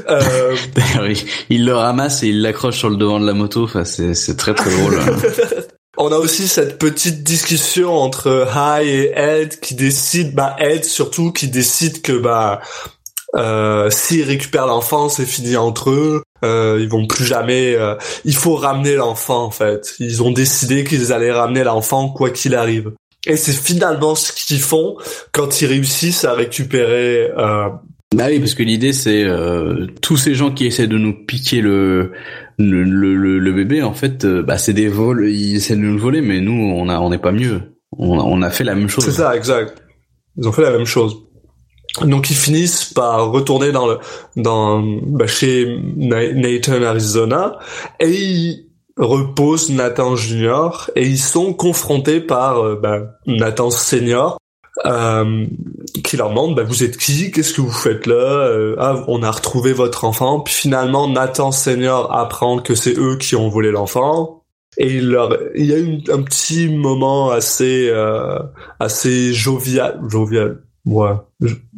Euh, il le ramasse et il l'accroche sur le devant de la moto enfin c'est c'est très très drôle hein. On a aussi cette petite discussion entre High et Ed qui décide, bah Ed surtout qui décide que bah euh, s'ils récupèrent l'enfant, c'est fini entre eux. Euh, ils vont plus jamais. euh, il faut ramener l'enfant en fait. Ils ont décidé qu'ils allaient ramener l'enfant quoi qu'il arrive. Et c'est finalement ce qu'ils font quand ils réussissent à récupérer. Bah oui, parce que l'idée c'est euh, tous ces gens qui essaient de nous piquer le le, le, le- bébé, en fait, euh, bah c'est des vols, ils essaient de nous le voler, mais nous on a on n'est pas mieux. On, on a fait la même chose. C'est ça, exact. Ils ont fait la même chose. Donc ils finissent par retourner dans le dans bah, chez Na- Nathan Arizona et ils reposent Nathan Junior et ils sont confrontés par euh, bah, Nathan Senior euh, qui leur demande bah, vous êtes qui? Qu'est-ce que vous faites là? Euh, ah on a retrouvé votre enfant. Puis finalement Nathan Senior apprend que c'est eux qui ont volé l'enfant. Et il leur il y a eu un petit moment assez euh, assez jovial jovial ouais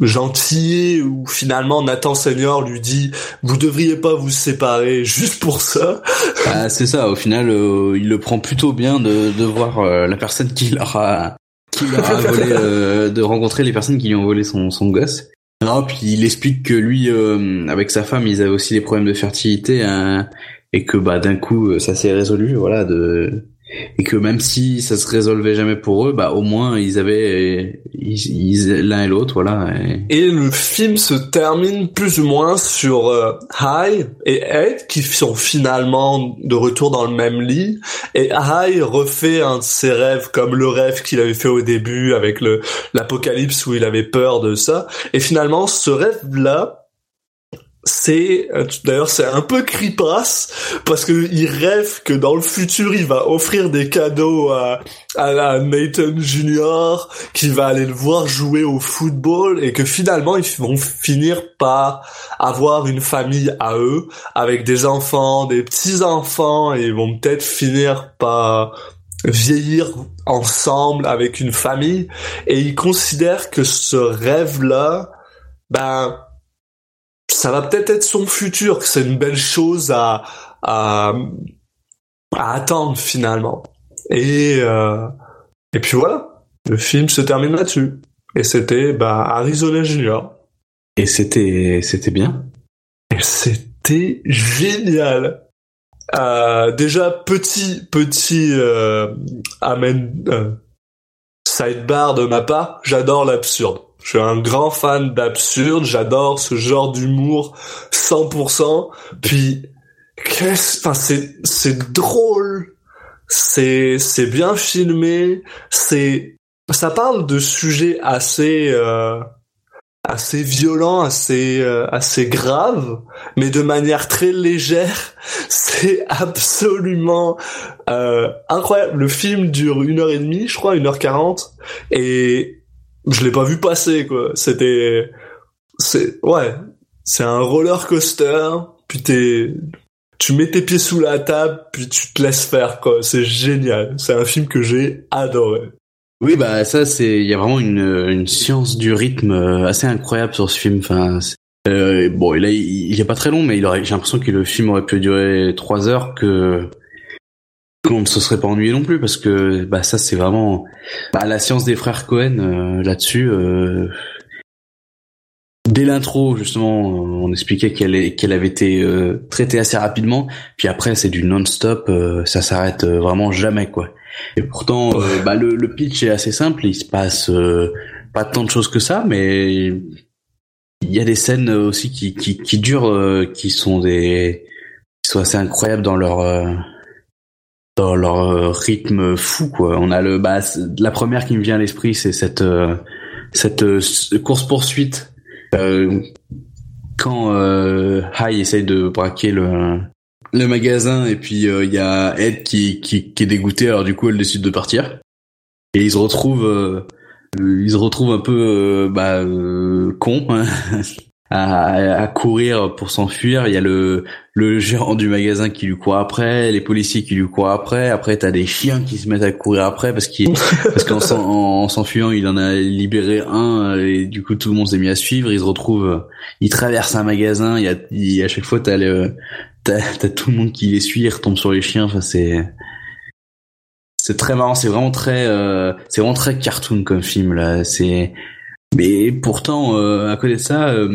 gentil où finalement Nathan Senior lui dit vous devriez pas vous séparer juste pour ça. Ah, c'est ça. Au final euh, il le prend plutôt bien de, de voir euh, la personne qui leur a qui leur a volé euh, de rencontrer les personnes qui lui ont volé son son gosse. Non puis il explique que lui avec sa femme ils avaient aussi des problèmes de fertilité hein, et que bah d'un coup ça s'est résolu voilà de et que même si ça se résolvait jamais pour eux, bah au moins ils avaient ils, l'un et l'autre, voilà. Et... le film se termine plus ou moins sur euh, High et Ed qui sont finalement de retour dans le même lit. Et High refait un de ses rêves comme le rêve qu'il avait fait au début avec le l'apocalypse où il avait peur de ça. Et finalement, ce rêve-là, c'est euh, d'ailleurs c'est un peu cripasse parce que il rêve que dans le futur il va offrir des cadeaux à, à, Nathan Junior qui va aller le voir jouer au football et que finalement ils vont finir par avoir une famille à eux avec des enfants des petits enfants et ils vont peut-être finir par vieillir ensemble avec une famille. Et il considère que ce rêve là ben ça va peut-être être son futur, que c'est une belle chose à, à, à attendre finalement. Et, euh, et puis voilà, le film se termine là-dessus. Et c'était bah, Arizona Junior. Et c'était c'était bien. Et c'était génial. Euh, déjà petit petit euh, amen euh, sidebar de ma part, j'adore l'absurde. Je suis un grand fan d'absurde, j'adore ce genre d'humour 100%. Puis, qu'est-ce, enfin, c'est, c'est drôle, c'est, c'est bien filmé, c'est, ça parle de sujets assez, euh, assez violents, assez, euh, assez graves, mais de manière très légère. C'est absolument euh, incroyable. Le film dure une heure et demie, je crois, une heure quarante, et je l'ai pas vu passer quoi. C'était c'est ouais, c'est un roller coaster, puis t'es tu mets tes pieds sous la table, puis tu te laisses faire quoi. C'est génial. C'est un film que j'ai adoré. Oui, bah ça c'est il y a vraiment une une science du rythme euh, assez incroyable sur ce film. Enfin, euh, bon, là il, il est pas très long, mais il aurait j'ai l'impression que le film aurait pu durer trois heures que qu'on ne se serait pas ennuyé non plus parce que bah ça c'est vraiment bah, la science des frères Cohen euh, là-dessus. Euh, dès l'intro justement, on expliquait qu'elle qu'elle avait été euh, traitée assez rapidement, puis après c'est du non-stop, ça s'arrête vraiment jamais quoi. Et pourtant, bah, le, le, pitch est assez simple, il se passe pas tant de choses que ça, mais il y a des scènes aussi qui qui, qui durent, qui sont des qui sont assez incroyables dans leur dans leur euh, rythme fou quoi. On a le bah la première qui me vient à l'esprit c'est cette euh, cette euh, course poursuite quand euh, High essaye de braquer le le magasin et puis il y a Ed qui, qui qui est dégoûté alors du coup elle décide de partir et ils se retrouvent ils se retrouvent un peu bah con hein. à, courir pour s'enfuir. Il y a le, le gérant du magasin qui lui court après, les policiers qui lui courent après. Après, t'as des chiens qui se mettent à courir après parce qu'il parce qu'en s'enfuyant, il en a libéré un et du coup tout le monde s'est mis à suivre. Il se retrouve, il traverse un magasin. Il y a, à chaque fois t'as le t'as as tout le monde qui les suit, il retombe sur les chiens. Enfin c'est c'est très marrant. C'est vraiment très euh, c'est vraiment très cartoon comme film là. C'est mais pourtant, euh, à côté de ça, euh,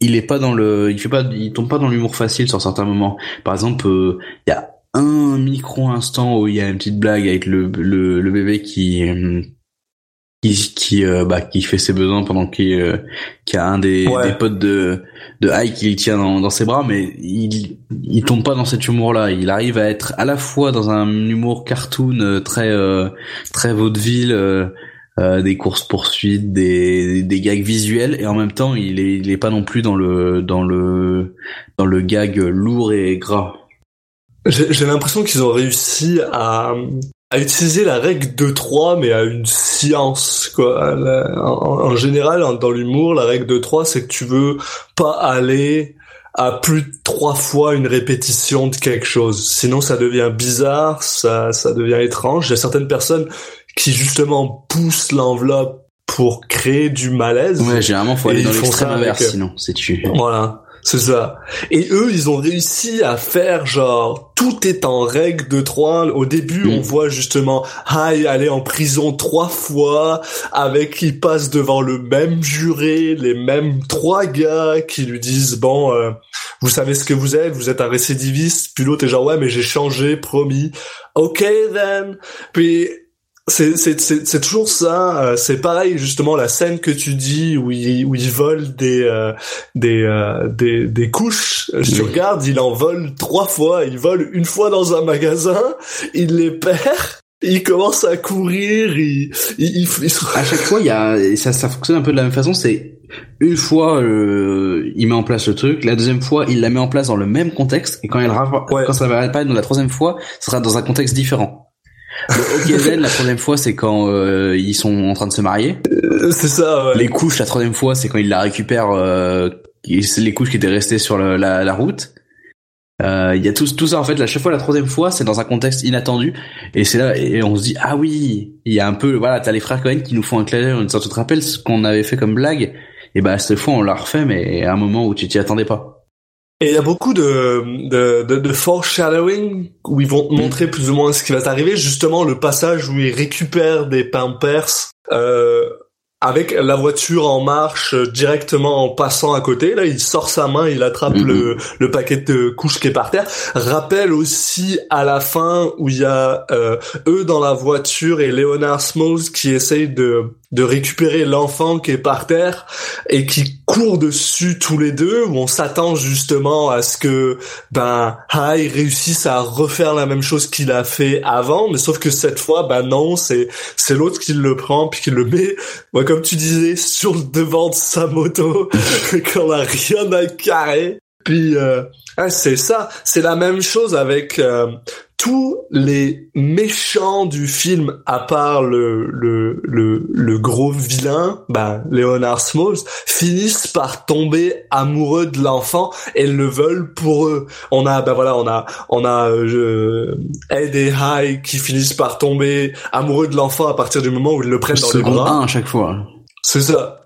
il, est pas dans le, il fait pas, il tombe pas dans l'humour facile sur certains moments. Par exemple, euh, il y a un micro instant où il y a une petite blague avec le le, le bébé qui qui qui, bah, qui fait ses besoins pendant qu'il y a un des, des potes de de High qui le tient dans, dans ses bras, mais il il tombe pas dans cet humour-là. Il arrive à être à la fois dans un humour cartoon très très vaudeville euh, des courses poursuites, des, gags visuels et en même temps il est, pas non plus dans le dans le dans le gag lourd et gras. J'ai l'impression qu'ils ont réussi à à utiliser la règle 2-3 mais à une science quoi. En, général dans l'humour la règle 2-3 c'est que tu veux pas aller à plus de trois fois une répétition de quelque chose. Sinon ça devient bizarre, ça ça devient étrange. Il y a certaines personnes qui justement poussent l'enveloppe pour créer du malaise. Ouais, généralement faut aller dans l'extrême inverse euh, sinon c'est tu. Voilà, c'est ça. Et eux, ils ont réussi à faire genre tout est en règle de trois. Au début, Mm. on voit justement Hai aller en prison trois fois, avec il passe devant le même juré, les mêmes trois gars qui lui disent bon, euh, vous savez ce que vous êtes, vous êtes un récidiviste. Puis l'autre est genre ouais, mais j'ai changé, promis. Ok then. Puis c'est c'est c'est c'est toujours ça. euh, c'est pareil justement la scène que tu dis où il où il vole des euh, des, euh, des des couches. Euh, tu Oui. regardes, il en vole trois fois. Il vole une fois dans un magasin, il les perd. Il commence à courir, il, il, il, se- À chaque fois, il y a ça ça fonctionne un peu de la même façon. C'est une fois euh, il met en place le truc, la deuxième fois il la met en place dans le même contexte et quand elle Ouais. quand ça va apparaître dans la troisième fois, ce sera dans un contexte différent. Le OKZ, la troisième fois, c'est quand euh, ils sont en train de se marier. c'est ça. Ouais. Les couches, la troisième fois, c'est quand il la récupère, euh, les couches qui étaient restées sur le- la, la route. Euh, Il y a tout, tout ça en fait. La chaque fois, la troisième fois, c'est dans un contexte inattendu, et c'est là et on se dit ah oui, il y a un peu voilà, t'as les frères Cohen qui nous font un d'œil, une sorte de rappel ce qu'on avait fait comme blague. Et bah cette fois, on l'a refait, mais à un moment où tu t'y attendais pas. Et il y a beaucoup de, de, de, de foreshadowing où ils vont te montrer plus ou moins ce qui va t'arriver. Justement, le passage où ils récupèrent des pampers euh, avec la voiture en marche euh, directement en passant à côté. Là, il sort sa main, il attrape Mhm. le, le paquet de couches qui est par terre. Rappelle aussi à la fin où il y a euh, eux dans la voiture et Leonard Smalls qui essaye de de récupérer l'enfant qui est par terre et qui courent dessus tous les deux. Où on s'attend justement à ce que ben réussisse à refaire la même chose qu'il a fait avant mais sauf que cette fois ben non c'est c'est l'autre qui le prend puis qui le met ouais, comme tu disais sur le devant de sa moto qu'on a rien à carrer puis euh, c'est ça c'est la même chose avec euh, tous les méchants du film, à part le, le, le, le gros vilain, ben, Leonard Smalls, finissent par tomber amoureux de l'enfant et le veulent pour eux. On a, ben voilà, on a, on a euh, Ed et High qui finissent par tomber amoureux de l'enfant à partir du moment où ils le prennent dans les bras. 1 à chaque fois. C'est ça.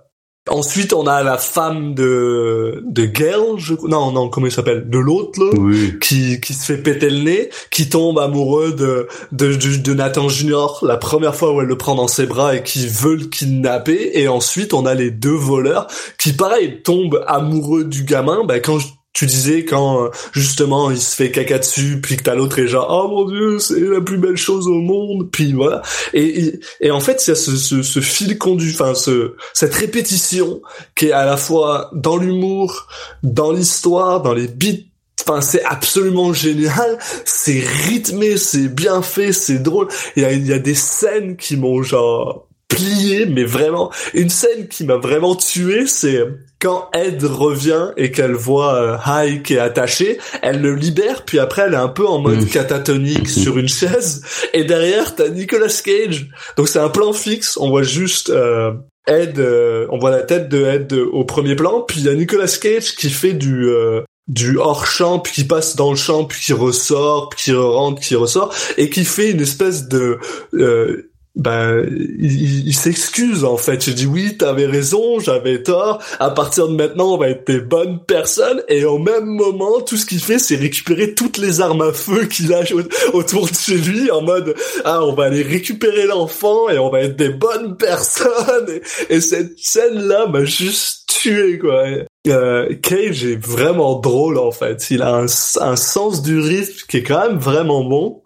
Ensuite, on a la femme de de Gale, je... non non comment il s'appelle, de l'autre là Oui. qui, qui se fait péter le nez, qui tombe amoureux de, de, de, de Nathan Junior la première fois où elle le prend dans ses bras et qui veut le kidnapper. Et ensuite, on a les deux voleurs qui, pareil, tombent amoureux du gamin. Ben, quand je- tu disais quand euh, justement il se fait caca dessus, puis que t'as l'autre et genre oh mon dieu c'est la plus belle chose au monde, puis voilà. Et, et, en fait il y a ce, ce, ce fil conduit, enfin ce cette répétition qui est à la fois dans l'humour, dans l'histoire, dans les beats Enfin, c'est absolument génial. C'est rythmé, c'est bien fait, c'est drôle. Il y a, y a des scènes qui m'ont genre plié, mais vraiment. Une scène qui m'a vraiment tué, c'est quand Ed revient et qu'elle voit euh, Hai qui est attaché, elle le libère, puis après elle est un peu en mode Mhm. catatonique sur une chaise, et derrière t'as Nicolas Cage. Donc c'est un plan fixe, on voit juste euh, Ed, euh, on voit la tête de Ed euh, au premier plan, puis il y a Nicolas Cage qui fait du euh, du hors champ puis qui passe dans le champ puis qui ressort puis qui rentre qui ressort et qui fait une espèce de euh, ben il, il- il s'excuse en fait. J'ai dit oui t'avais raison j'avais tort. À partir de maintenant on va être des bonnes personnes. Et au même moment tout ce qu'il fait c'est récupérer toutes les armes à feu qu'il a au- autour de chez lui en mode ah on va aller récupérer l'enfant et on va être des bonnes personnes. Et, et cette scène là m'a juste tué quoi. Euh, Cage est vraiment drôle en fait. Il a un, un sens du rythme qui est quand même vraiment bon.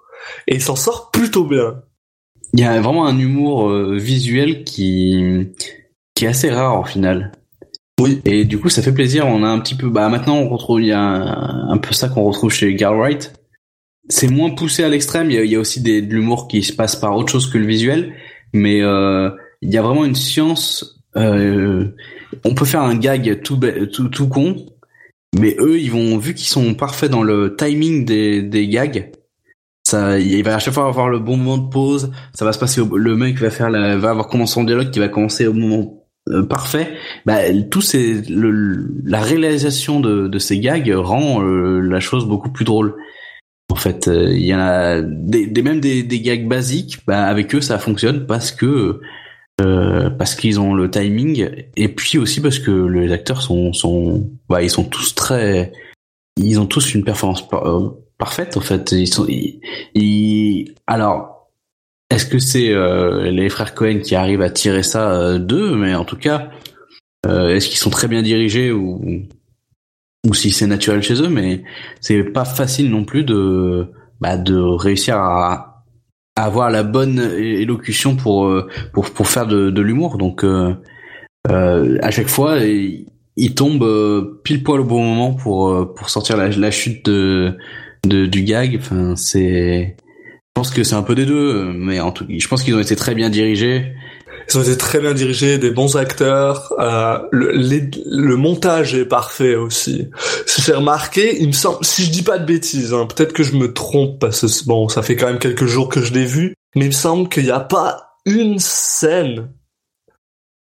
Et il s'en sort plutôt bien. Il y a vraiment un humour euh, visuel qui qui est assez rare au final. Oui. Et du coup, ça fait plaisir. On a un petit peu. Bah maintenant, on retrouve. Il y a un, un peu ça qu'on retrouve chez Garwright. C'est moins poussé à l'extrême. Il y a, il y a aussi des, de l'humour qui se passe par autre chose que le visuel, mais euh, il y a vraiment une science. Euh, on peut faire un gag tout tout tout con, mais eux, ils vont vu qu'ils sont parfaits dans le timing des des gags. Ça, il va à chaque fois avoir le bon moment de pause. Ça va se passer. Au, le mec va faire, la, va avoir commencé son dialogue qui va commencer au moment euh, parfait. Bah, tout c'est la réalisation de, de ces gags rend euh, la chose beaucoup plus drôle. En fait, euh, il y a des, des même des, des, gags basiques. Bah, avec eux, ça fonctionne parce que parce qu'ils ont le timing et puis aussi parce que les acteurs sont sont bah, ils sont tous très ils ont tous une performance parfaite en fait. Ils sont, ils, alors, est-ce que c'est euh, les frères Cohen qui arrivent à tirer ça euh, d'eux? Mais en tout cas, euh, est-ce qu'ils sont très bien dirigés ou ou si c'est naturel chez eux? Mais c'est pas facile non plus de bah, de réussir à, avoir la bonne élocution pour pour pour faire de, de l'humour. Donc à chaque fois, il tombe pile poil au bon moment pour pour sortir la, la chute de de, du gag. Enfin, c'est, je pense que c'est un peu des deux, mais en tout, je pense qu'ils ont été très bien dirigés. Ils ont été très bien dirigés, des bons acteurs. Euh, le, le, montage est parfait aussi. Si j'ai remarqué, il me semble, si je dis pas de bêtises, hein, peut-être que je me trompe parce que bon, ça fait quand même quelques jours que je l'ai vu, mais il me semble qu'il n'y a pas une scène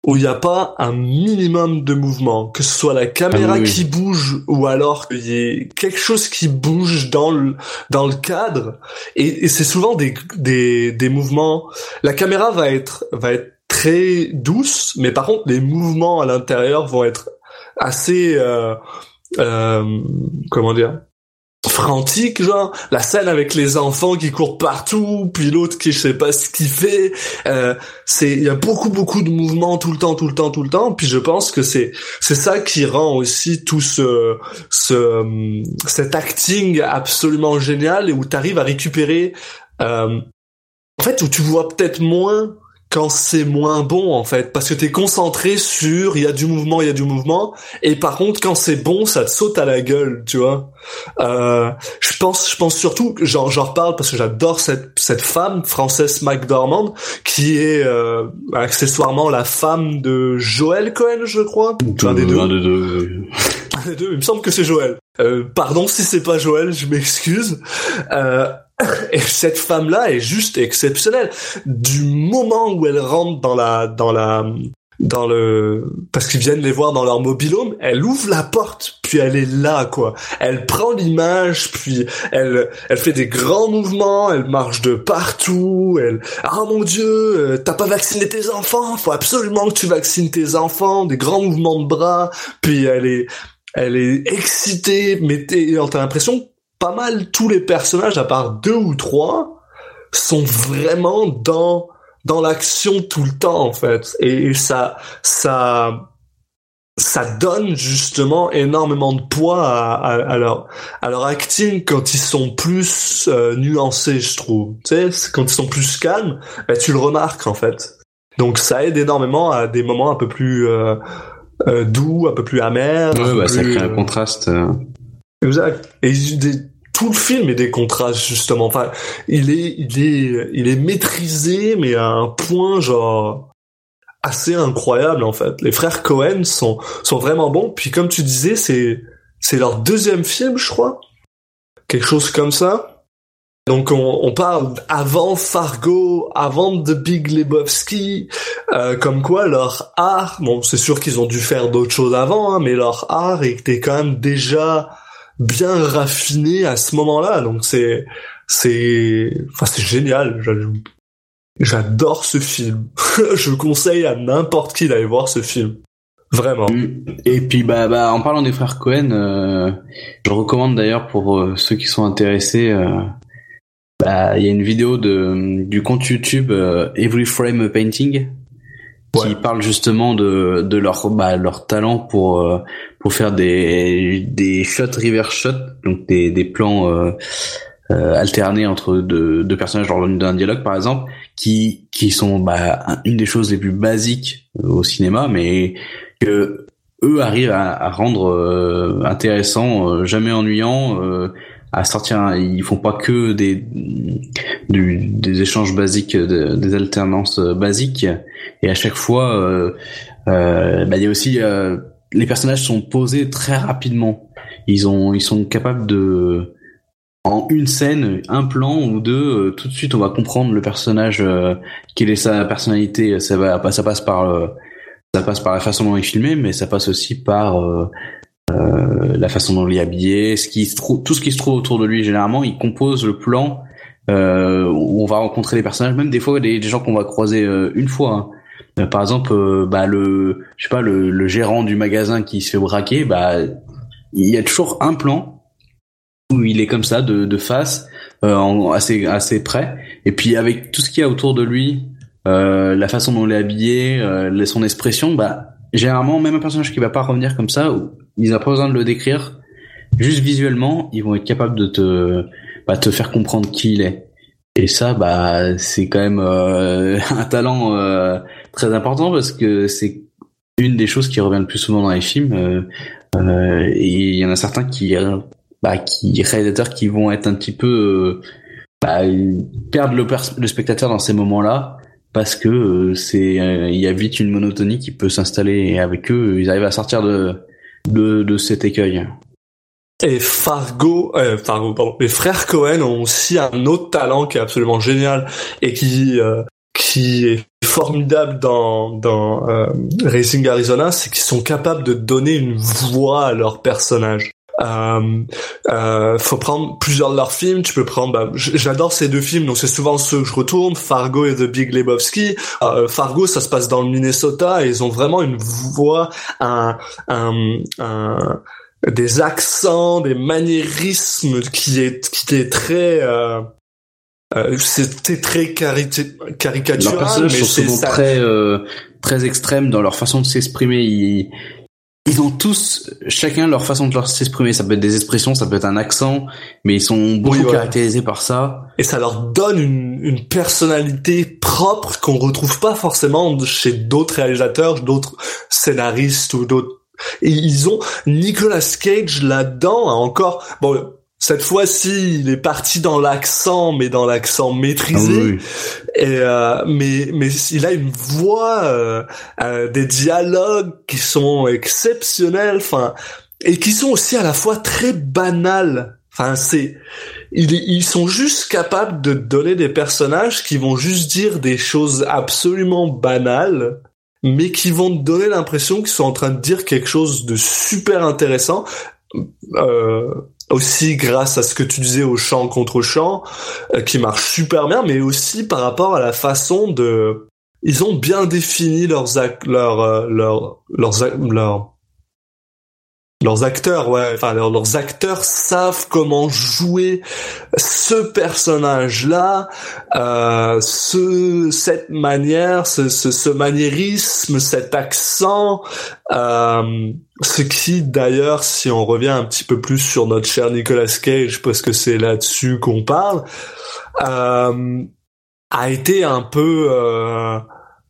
où il n'y a pas un minimum de mouvement, que ce soit la caméra ah qui bouge ou alors qu'il y ait quelque chose qui bouge dans le dans le cadre. Et, et c'est souvent des, des des mouvements. La caméra va être va être très douce, mais par contre les mouvements à l'intérieur vont être assez euh, euh, comment dire frantique genre la scène avec les enfants qui courent partout puis l'autre qui je sais pas ce qu'il fait euh, c'est il y a beaucoup beaucoup de mouvements tout le temps tout le temps tout le temps puis je pense que c'est c'est ça qui rend aussi tout ce ce cet acting absolument génial et où tu arrives à récupérer euh, en fait où tu vois peut-être moins quand c'est moins bon en fait. Parce que t'es concentré sur il y a du mouvement il y a du mouvement. Et par contre quand c'est bon ça te saute à la gueule tu vois. Euh, je pense je pense surtout j'en j'en reparle parce que j'adore cette cette femme Frances McDormand qui est euh, accessoirement la femme de Joel Cohen je crois. Un des deux. un des deux, un des deux il me semble que c'est Joel euh, pardon si c'est pas Joel je m'excuse. Euh, et cette femme-là est juste exceptionnelle. Du moment où elle rentre dans la, dans la, dans le, parce qu'ils viennent les voir dans leur mobilhome, elle ouvre la porte, puis elle est là, quoi. Elle prend l'image, puis elle, elle fait des grands mouvements, elle marche de partout, elle, ah mon dieu, euh, t'as pas vacciné tes enfants, faut absolument que tu vaccines tes enfants, des grands mouvements de bras, puis elle est, elle est excitée, mais t'as l'impression pas mal tous les personnages, à part deux ou trois, sont vraiment dans dans l'action tout le temps en fait, et ça ça ça donne justement énormément de poids à, à, leur à leur acting quand ils sont plus euh, nuancés, je trouve. Tu sais, quand ils sont plus calmes, ben, tu le remarques en fait. Donc ça aide énormément à des moments un peu plus euh, euh, doux, un peu plus amers. Ouais, bah, ça crée un contraste. Exact. Et tout le film est des contrastes justement. Enfin, il est, il est, il est maîtrisé, mais à un point genre assez incroyable en fait. Les frères Cohen sont sont vraiment bons. Puis comme tu disais, c'est c'est leur deuxième film, je crois, quelque chose comme ça. Donc on, on parle avant Fargo, avant The Big Lebowski, euh, comme quoi leur art, bon c'est sûr qu'ils ont dû faire d'autres choses avant, hein, mais leur art était quand même déjà bien raffiné à ce moment-là. Donc c'est c'est enfin c'est génial. J'adore ce film. je conseille à n'importe qui d'aller voir ce film. Vraiment. Mm. Et puis bah, bah en parlant des frères Cohen, euh, je recommande d'ailleurs pour euh, ceux qui sont intéressés. Euh, bah il y a une vidéo de du compte YouTube Every Frame Painting qui parle justement de de leur bah, leur talent pour euh, pour faire des des shots reverse shots donc des des plans euh, euh, alternés entre deux, deux personnages lors d'un dialogue par exemple qui qui sont bah, une des choses les plus basiques au cinéma mais que eux arrivent à, à rendre intéressant jamais ennuyant à sortir ils font pas que des des échanges basiques des alternances basiques. Et à chaque fois euh, euh, bah, il y a aussi euh, les personnages sont posés très rapidement ils ont ils sont capables de en une scène, un plan ou deux, euh, tout de suite on va comprendre le personnage, euh, quelle est sa personnalité. Ça va, ça passe par, euh, ça passe par la façon dont il est filmé, mais ça passe aussi par euh, euh, la façon dont il est habillé, ce qui se trouve, tout ce qui se trouve autour de lui. Généralement, il compose le plan euh, où on va rencontrer les personnages, même des fois des, gens qu'on va croiser une fois. hein. Euh, Par exemple, euh, bah le, je sais pas, le, le gérant du magasin qui se fait braquer, bah il y a toujours un plan où il est comme ça de, de face, euh, assez assez près, et puis avec tout ce qu'il y a autour de lui, euh, la façon dont il est habillé, euh, son expression, bah généralement même un personnage qui va pas revenir comme ça, ils n'ont pas besoin de le décrire, juste visuellement, ils vont être capables de te bah, te faire comprendre qui il est. Et ça, bah, c'est quand même euh, un talent euh, très important parce que c'est une des choses qui revient le plus souvent dans les films. euh, euh, et il y en a certains qui, euh, bah, qui réalisateurs qui vont être un petit peu, euh, bah, perdre le, le spectateur dans ces moments-là parce que c'est, il y a vite une monotonie qui peut s'installer et avec eux, ils arrivent à sortir de de, de cet écueil. Et Fargo, euh, Fargo, pardon, les frères Cohen ont aussi un autre talent qui est absolument génial et qui euh, qui est formidable dans dans euh, Racing Arizona, c'est qu'ils sont capables de donner une voix à leurs personnages. Euh, euh, faut prendre plusieurs de leurs films. Tu peux prendre. Bah, J'adore ces deux films, donc c'est souvent ceux que je retourne. Fargo et The Big Lebowski. Euh, Fargo, ça se passe dans le Minnesota et ils ont vraiment une voix, un, un, un des accents, des maniérismes qui est qui est très euh, euh, c'était très cari- caricatural, mais c'est souvent ça. très euh, très extrêmes dans leur façon de s'exprimer. Ils, ils ont tous chacun leur façon de leur s'exprimer. Ça peut être des expressions, ça peut être un accent, mais ils sont beaucoup Oui, ouais. caractérisés par ça. et ça leur donne une, une personnalité propre qu'on retrouve pas forcément chez d'autres réalisateurs, d'autres scénaristes ou d'autres. Et ils ont Nicolas Cage là-dedans a encore bon. Cette fois-ci, il est parti dans l'accent, mais dans l'accent maîtrisé. Ah oui, oui. Et euh, mais mais il a une voix, euh, euh, des dialogues qui sont exceptionnels, enfin et qui sont aussi à la fois très banals. Enfin c'est ils, ils sont juste capables de donner des personnages qui vont juste dire des choses absolument banales, mais qui vont te donner l'impression qu'ils sont en train de dire quelque chose de super intéressant. Euh, aussi grâce à ce que tu disais au chant contre chant, euh, qui marche super bien, mais aussi par rapport à la façon de, ils ont bien défini leurs ac- leurs euh, leurs leurs leurs leurs acteurs, ouais, enfin leurs, acteurs savent comment jouer ce personnage-là, euh, ce cette manière, ce, ce, ce maniérisme, cet accent, euh, ce qui d'ailleurs, si on revient un petit peu plus sur notre cher Nicolas Cage, parce que c'est là-dessus qu'on parle, euh, a été un peu euh,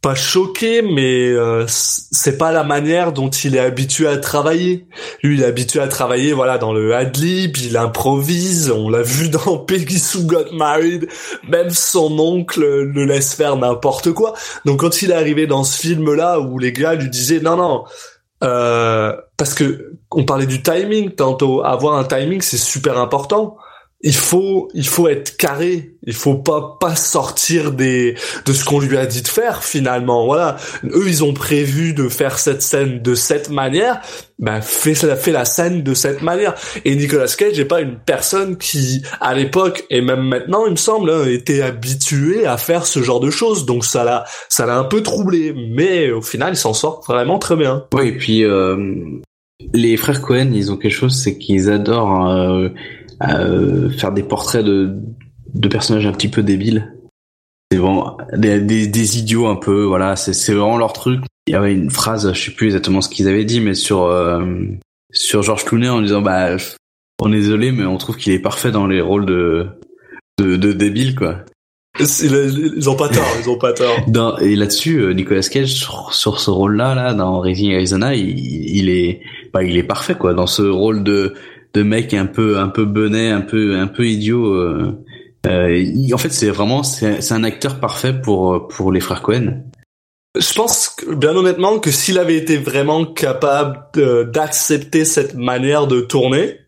pas choqué, mais euh, c'est pas la manière dont il est habitué à travailler. Lui, il est habitué à travailler, voilà, dans le ad-lib, il improvise. On l'a vu dans Peggy Sue Got Married. Même son oncle le laisse faire n'importe quoi. Donc, quand il est arrivé dans ce film-là, où les gars lui disaient non, non. Euh, parce que on parlait du timing tantôt. Avoir un timing, c'est super important. Il faut, il faut être carré. Il faut pas pas sortir des de ce qu'on lui a dit de faire finalement. Voilà. Eux, ils ont prévu de faire cette scène de cette manière. Ben, fais, la- fais la scène de cette manière. Et Nicolas Cage n'est pas une personne qui, à l'époque et même maintenant, il me semble, hein, était habitué à faire ce genre de choses. Donc ça l'a, ça l'a un peu troublé. Mais au final, il s'en sort vraiment très bien. Oui, et puis euh, les frères Cohen, ils ont quelque chose, c'est qu'ils adorent euh, euh, faire des portraits de, de personnages un petit peu débiles. C'est vraiment des, des, des idiots un peu, voilà, c'est c'est vraiment leur truc. Il y avait une phrase, je sais plus exactement ce qu'ils avaient dit, mais sur euh, sur George Clooney en disant bah on est désolé, mais on trouve qu'il est parfait dans les rôles de de, de débiles quoi. Ils, ont pas tort, ils ont pas tort. Dans, et là-dessus, euh, Nicolas Cage sur, sur ce rôle-là, là, dans Raising Arizona, il, il est, bah, il est parfait quoi. Dans ce rôle de de mec un peu un peu benet, un peu un peu idiot. Euh, euh, il- en fait, c'est vraiment c'est un acteur parfait pour pour les frères Cohen. Je pense, bien honnêtement, que s'il avait été vraiment capable d'accepter cette manière de tourner,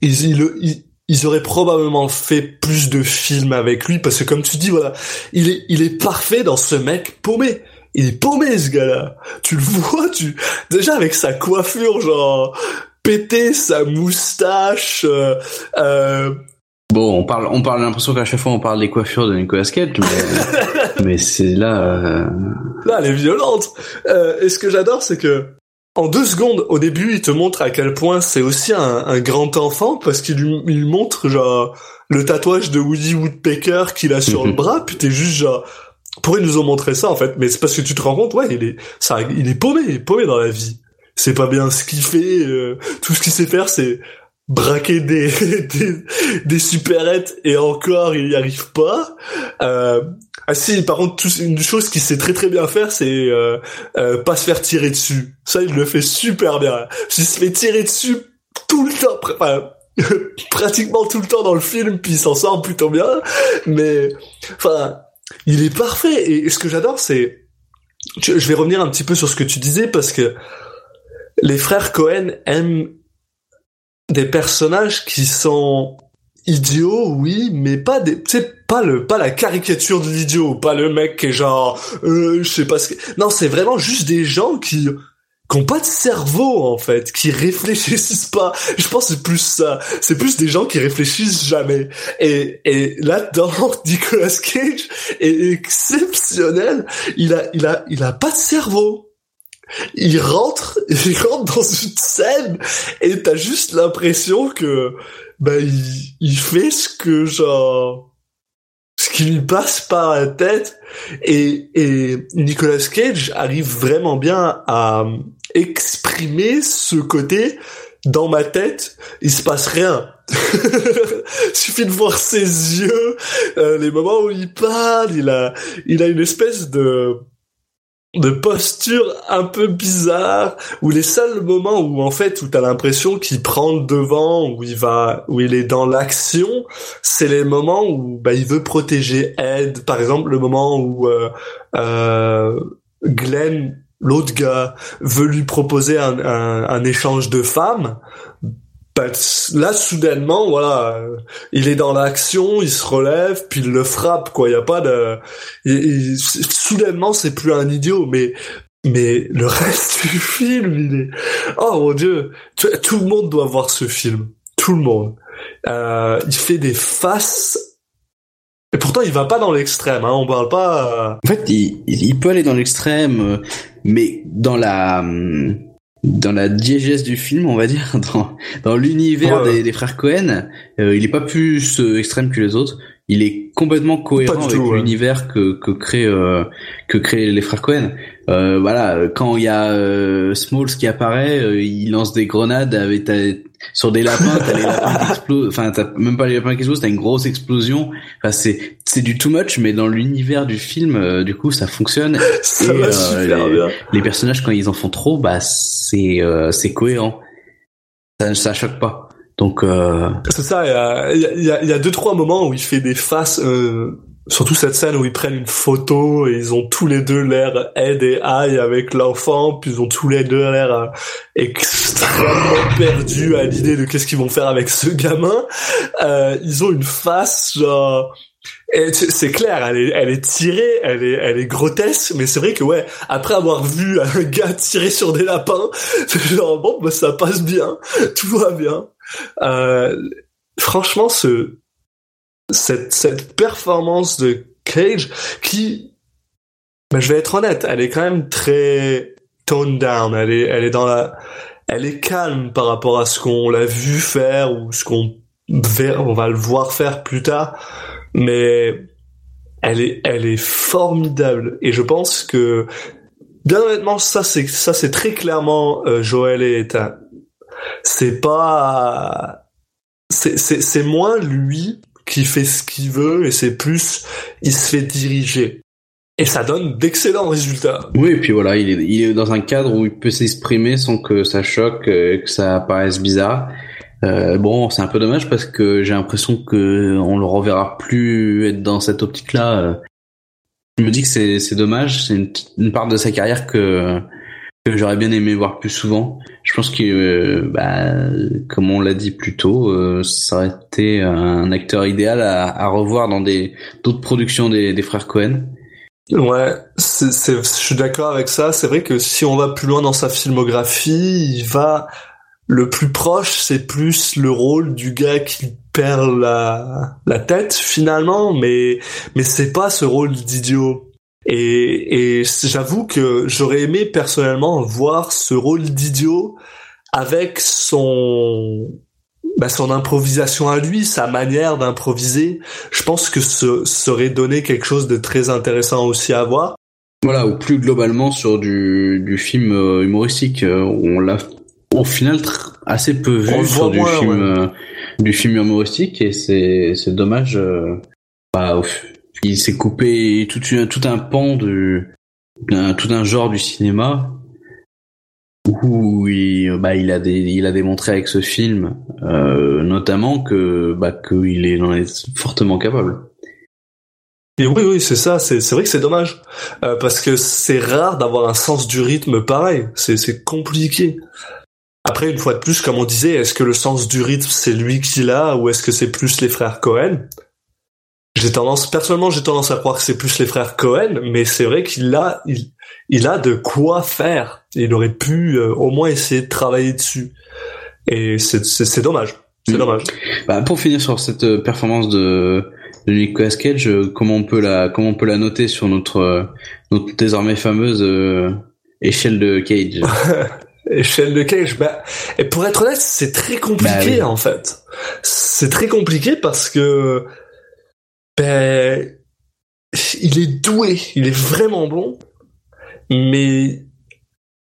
il, il, il- ils auraient probablement fait plus de films avec lui parce que comme tu dis voilà, il est il est parfait dans ce mec paumé. Il est paumé ce gars-là. Tu le vois, tu déjà avec sa coiffure genre pété, sa moustache, euh, euh, Bon, on parle, on parle l'impression qu'à chaque fois on parle des coiffures de Nicolas Cage, mais, mais c'est là. Euh... Là, elle est violente. Euh, et ce que j'adore, c'est que en deux secondes, au début, il te montre à quel point c'est aussi un, un, grand enfant parce qu'il lui, il montre genre le tatouage de Woody Woodpecker qu'il a sur le bras, puis t'es juste genre. Pourquoi ils nous ont montré ça en fait Mais c'est parce que tu te rends compte, ouais, il est, ça, il est paumé, il est paumé dans la vie. C'est pas bien ce qu'il fait. Euh, tout ce qu'il sait faire, c'est braquer des, des, des et encore il y arrive pas. Euh, ah si, par contre, une chose qu'il sait très très bien faire, c'est euh, euh, pas se faire tirer dessus. Ça, il le fait super bien. Il se fait tirer dessus tout le temps, pratiquement tout le temps dans le film, puis il s'en sort plutôt bien. Mais, enfin, il est parfait. Et ce que j'adore, c'est, je vais revenir un petit peu sur ce que tu disais parce que les frères Cohen aiment des personnages qui sont idiots, oui, mais pas des, pas le, pas la caricature de l'idiot, pas le mec qui est genre, euh, je sais pas ce que, non, c'est vraiment juste des gens qui, qui ont pas de cerveau en fait, qui réfléchissent pas. Je pense que c'est plus ça. C'est plus des gens qui réfléchissent jamais. Et, et là-dedans, Nicolas Cage est exceptionnel. Il a, il a, il a pas de cerveau il rentre, il rentre dans une scène et t'as juste l'impression que bah il, il fait ce que genre ce qui lui passe par la tête et, et Nicolas Cage arrive vraiment bien à exprimer ce côté dans ma tête il se passe rien. Suffit de voir ses yeux euh, les moments où il parle il a il a une espèce de de posture un peu bizarre où les seuls moments où en fait où t'as l'impression qu'il prend devant où il va où il est dans l'action c'est les moments où bah il veut protéger Ed. Par exemple le moment où euh, euh, Glenn l'autre gars veut lui proposer un, un, un échange de femmes bah, là soudainement voilà il est dans l'action il se relève puis il le frappe quoi il y a pas de soudainement c'est plus un idiot mais mais le reste du film il est oh mon dieu tout, le monde doit voir ce film tout le monde euh, il fait des faces et pourtant, il va pas dans l'extrême. Hein, on parle pas. Euh, en fait, il, il peut aller dans l'extrême, euh, mais dans la hum, dans la diégèse du film, on va dire, dans, dans l'univers des, des, frères Cohen, euh, il est pas plus euh, extrême que les autres. Il est complètement cohérent avec l'univers que que crée euh, que créent les frères Cohen. Euh, voilà, quand il y a euh, Smalls qui apparaît, euh, il lance des grenades avec sur des lapins, t'as les lapins qui explosent. Enfin, t'as même pas les lapins qui explosent, t'as une grosse explosion. Enfin, c'est c'est du too much, mais dans l'univers du film, du coup, ça fonctionne. Ça va super les, bien. les personnages quand ils en font trop, bah c'est c'est cohérent. Ça ça choque pas. Donc euh... c'est ça. Il y a, y, a, y a deux trois moments où il fait des faces. Euh, surtout cette scène où ils prennent une photo et ils ont tous les deux l'air Ed et I avec l'enfant, puis ils ont tous les deux l'air euh, extrêmement perdus à l'idée de qu'est-ce qu'ils vont faire avec ce gamin. Euh, ils ont une face genre c'est clair, elle est, elle est tirée, elle est, elle est grotesque, mais c'est vrai que ouais, après avoir vu un gars tirer sur des lapins, genre bon, bah ça passe bien, tout va bien. Euh, franchement, ce, cette, cette performance de Cage, qui, bah, je vais être honnête, elle est quand même très toned down, elle est, elle est dans la, elle est calme par rapport à ce qu'on l'a vu faire ou ce qu'on on va le voir faire plus tard mais elle est, elle est formidable. Et je pense que, bien honnêtement, ça c'est, ça c'est très clairement euh, Joël et Ethan. C'est pas, c'est, c'est, c'est moins lui qui fait ce qu'il veut et c'est plus, il se fait diriger. Et ça donne d'excellents résultats. Oui, et puis voilà, il est, il est dans un cadre où il peut s'exprimer sans que ça choque, euh, que ça paraisse bizarre. Euh, bon, c'est un peu dommage parce que j'ai l'impression que on le reverra plus être dans cette optique-là. Je me dis que c'est c'est dommage, c'est une, une, part de sa carrière que que j'aurais bien aimé voir plus souvent. Je pense que, euh, bah, comme on l'a dit plus tôt, euh, ça aurait été un acteur idéal à, à revoir dans des d'autres productions des, des frères Cohen. Ouais, c'est, c'est, je suis d'accord avec ça. C'est vrai que si on va plus loin dans sa filmographie, il va le plus proche, c'est plus le rôle du gars qui perd la, la tête finalement, mais mais c'est pas ce rôle d'idiot. Et, et j'avoue que j'aurais aimé personnellement voir ce rôle d'idiot avec son bah, son improvisation à lui, sa manière d'improviser. Je pense que ce serait donné quelque chose de très intéressant aussi à voir. Voilà, ou plus globalement sur du, du film euh, humoristique, euh, on l'a au final assez peu vu sur du film euh, du film humoristique et c'est c'est dommage. bah, il s'est coupé tout, tout un pan de tout un genre du cinéma où il, bah, il a des, il a démontré avec ce film euh, notamment que bah, qu'il est, en est fortement capable. Et oui, oui, c'est ça. C'est, c'est vrai que c'est dommage euh, parce que c'est rare d'avoir un sens du rythme pareil. C'est, c'est compliqué. Après, une fois de plus, comme on disait, est-ce que le sens du rythme c'est lui qui l'a ou est-ce que c'est plus les frères Cohen? J'ai tendance, personnellement, j'ai tendance à croire que c'est plus les frères Cohen, mais c'est vrai qu'il a, il, il a de quoi faire. Il aurait pu euh, au moins essayer de travailler dessus. Et c'est, dommage. C'est mm. dommage. Bah, pour finir sur cette euh, performance de, de Nicolas Cage, euh, comment on peut la, comment on peut la noter sur notre, notre désormais fameuse échelle de Cage? échelle de Cage, bah, et pour être honnête, c'est très compliqué bah en fait. C'est très compliqué parce que ben, il est doué, il est vraiment bon, mais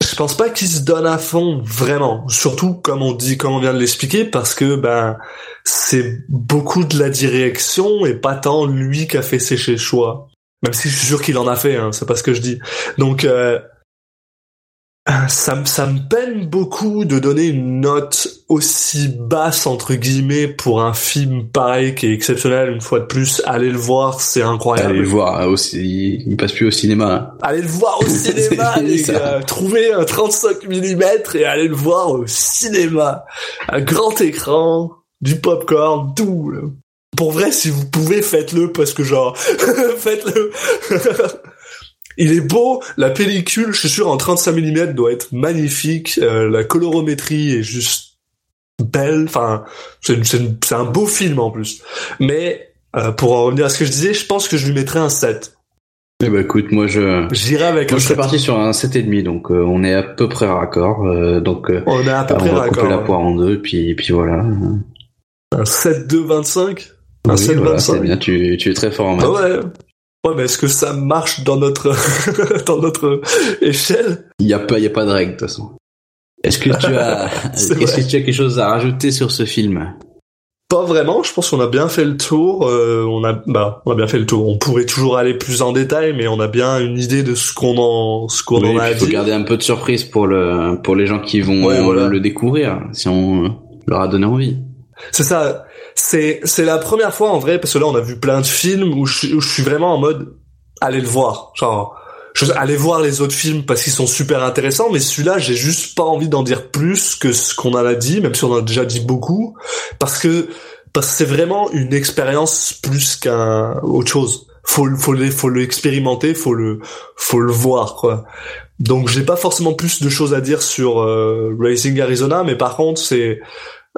je pense pas qu'il se donne à fond vraiment. Surtout comme on dit, comme on vient de l'expliquer, parce que ben c'est beaucoup de la direction et pas tant lui qui a fait ses choix. Même si je suis sûr qu'il en a fait, hein, c'est pas ce que je dis. Donc euh, ça, ça me peine beaucoup de donner une note aussi basse entre guillemets pour un film pareil qui est exceptionnel une fois de plus. Allez le voir, c'est incroyable. Allez le voir hein, aussi, il passe plus au cinéma. Hein. Allez le voir au cinéma, les gars. Trouvez un 35 mm et allez le voir au cinéma. Un grand écran, du popcorn, tout. Pour vrai, si vous pouvez, faites-le parce que genre, faites-le. Il est beau, la pellicule, je suis sûr, en 35 mm doit être magnifique, euh, la colorométrie est juste belle, enfin, c'est un beau film en plus. Mais, euh, pour en revenir à ce que je disais, je pense que je lui mettrais un 7. Eh ben écoute, moi je j'irai avec moi je suis parti sur un 7 et demi donc euh, on est à peu près raccord donc on est à peu près on va raccord. couper la poire en deux puis puis voilà. Un 7 2 25 Un oui, 7 voilà, c'est bien, tu tu es très fort en maths. Ah ouais. Ouais, mais est-ce que ça marche dans notre dans notre échelle? Il y a pas il y a pas de règle de toute façon. Est-ce que tu as est-ce que tu as quelque chose à rajouter sur ce film? Pas vraiment. Je pense qu'on a bien fait le tour. Euh, on a bah on a bien fait le tour. On pourrait toujours aller plus en détail, mais on a bien une idée de ce qu'on en ce qu'on oui, en a Il faut dit. garder un peu de surprise pour le pour les gens qui vont Ouais, voilà. le découvrir si on leur a donné envie. C'est ça. C'est c'est la première fois en vrai parce que là on a vu plein de films où je, suis vraiment en mode allez le voir. Genre je, allez voir les autres films parce qu'ils sont super intéressants, mais celui-là j'ai juste pas envie d'en dire plus que ce qu'on en a dit, même si on en a déjà dit beaucoup, parce que parce que c'est vraiment une expérience plus qu'un autre chose. Faut le- faut le- faut l'expérimenter, faut le faut le voir quoi. Donc j'ai pas forcément plus de choses à dire sur euh, Racing Arizona, mais par contre c'est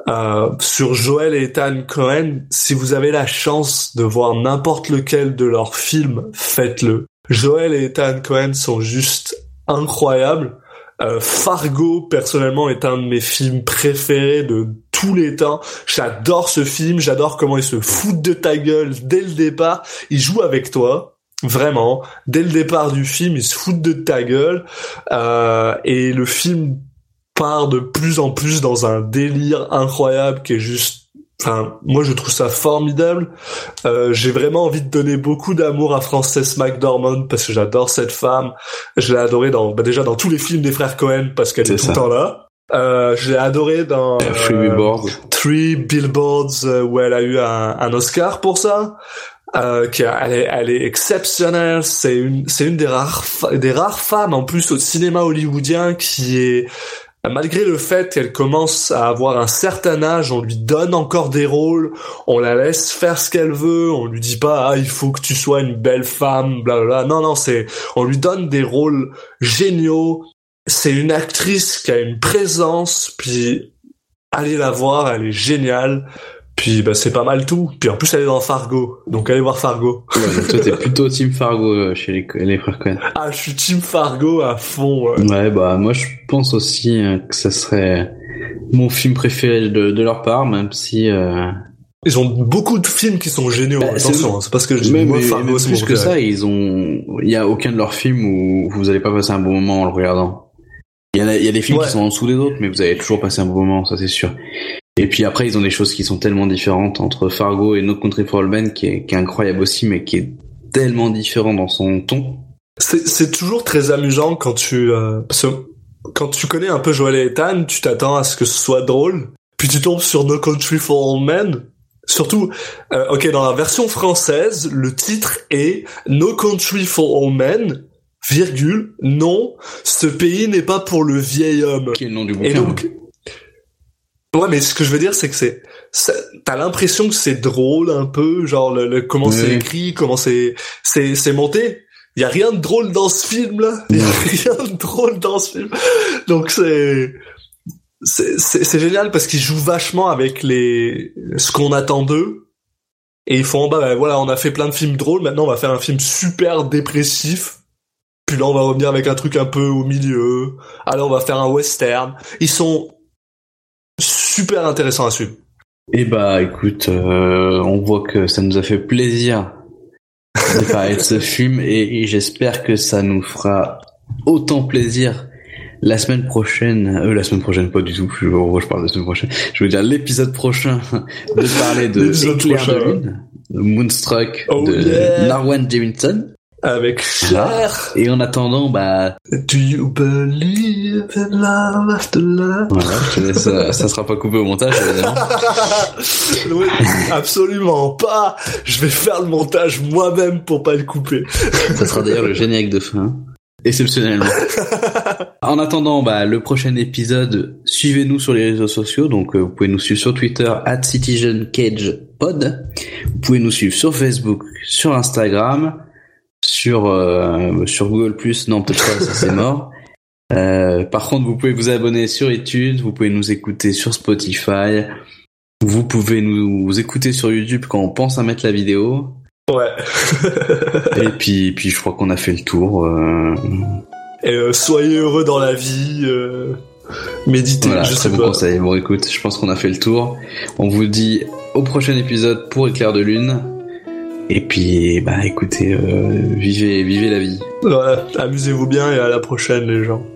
euh, sur Joel et Ethan Cohen, si vous avez la chance de voir n'importe lequel de leurs films, faites-le. Joel et Ethan Cohen sont juste incroyables. Euh, Fargo, personnellement, est un de mes films préférés de tous les temps. J'adore ce film, j'adore comment ils se foutent de ta gueule dès le départ. Ils jouent avec toi. Vraiment, dès le départ du film, ils se foutent de ta gueule Euh, et le film part de plus en plus dans un délire incroyable qui est juste enfin moi je trouve ça formidable. Euh, j'ai vraiment envie de donner beaucoup d'amour à Frances McDormand parce que j'adore cette femme. Je l'ai adorée dans bah, déjà dans tous les films des frères Cohen parce qu'elle est, C'est tout le temps là. Euh, je l'ai adorée dans euh, Billboards. Three Billboards euh, où elle a eu un, un Oscar pour ça. Euh, qui elle, est, elle est exceptionnelle. C'est une, c'est une des rares, des rares femmes en plus au cinéma hollywoodien qui est, malgré le fait qu'elle commence à avoir un certain âge, on lui donne encore des rôles, on la laisse faire ce qu'elle veut, on lui dit pas ah il faut que tu sois une belle femme, blablabla. Non non c'est, on lui donne des rôles géniaux. C'est une actrice qui a une présence, puis allez la voir, elle est géniale. Puis bah, c'est pas mal tout. Puis en plus elle est dans Fargo, donc allez voir Fargo. Ouais, donc toi, t'es plutôt Team Fargo euh, chez les, les frères Cohen. Ah je suis Team Fargo à fond. ouais. Ouais, bah moi je pense aussi euh, que ça serait mon film préféré de, de leur part, même si euh, Ils ont beaucoup de films qui sont géniaux. Bah, Attention, hein, c'est pas ce que je dis. même, Moi, mais- Fargo, même plus que ça, ils ont, il y a aucun de leurs films où vous allez pas passer un bon moment en le regardant. Il y a, il y a des films Ouais. qui sont en dessous des autres, mais vous allez toujours passer un bon moment, ça c'est sûr. Et puis après, ils ont des choses qui sont tellement différentes entre Fargo et No Country for Old Men, qui est, qui est incroyable aussi, mais qui est tellement différent dans son ton. C'est, toujours très amusant quand tu, euh, parce que quand tu connais un peu Joel et Ethan, tu t'attends à ce que ce soit drôle, puis tu tombes sur No Country for Old Men. Surtout, euh, ok, dans la version française, le titre est No Country for Old Men, virgule, non, ce pays n'est pas pour le vieil homme. Qui est le nom du Et bouquin. donc, ouais, mais ce que je veux dire, c'est que c'est, t'as l'impression que c'est drôle un peu, genre le, le- comment c'est écrit, comment c'est, c'est, c'est monté. Il y a rien de drôle dans ce film là. Il y a rien de drôle dans ce film. Donc c'est, c'est, c'est, c'est génial parce qu'ils jouent vachement avec les, ce qu'on attend d'eux. Et ils font, bah, bah, voilà, on a fait plein de films drôles, maintenant on va faire un film super dépressif. Puis là, on va revenir avec un truc un peu au milieu. Alors, on va faire un western. Ils sont super intéressants à suivre. Et bah écoute, euh, on voit que ça nous a fait plaisir de parler de ce film et, et j'espère que ça nous fera autant plaisir la semaine prochaine, euh, la semaine prochaine pas du tout, je, je parle de la semaine prochaine, je veux dire l'épisode prochain de parler de Éclair. Lune, Moonstruck Oh de yeah. Narwan Jemison. Avec Cher. Et en attendant, bah Do you believe in love after love? voilà, je te laisse, ça, ça sera pas coupé au montage évidemment. oui, absolument pas. Je vais faire le montage moi-même pour pas le couper. Ça sera d'ailleurs le générique de fin. Exceptionnellement. en attendant, bah, le prochain épisode, suivez-nous sur les réseaux sociaux. Donc, euh, vous pouvez nous suivre sur Twitter, at CitizenCagePod. Vous pouvez nous suivre sur Facebook, sur Instagram, sur, euh, sur Google+. Non, peut-être pas, ça c'est mort. Euh, par contre, vous pouvez vous abonner sur iTunes, vous pouvez nous écouter sur Spotify, vous pouvez nous écouter sur YouTube quand on pense à mettre la vidéo. Ouais. Et puis, puis je crois qu'on a fait le tour. euh, Et soyez heureux dans la vie. méditez, Voilà, je très sais bon pas. conseil. Bon, écoute, je pense qu'on a fait le tour. On vous dit au prochain épisode pour Éclair de Lune. Et puis, bah, écoutez, euh, vivez, vivez la vie. Voilà, amusez-vous bien et à la prochaine les gens.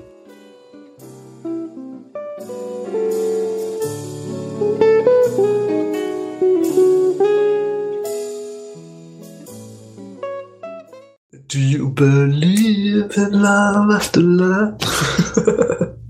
Do you believe in love after love?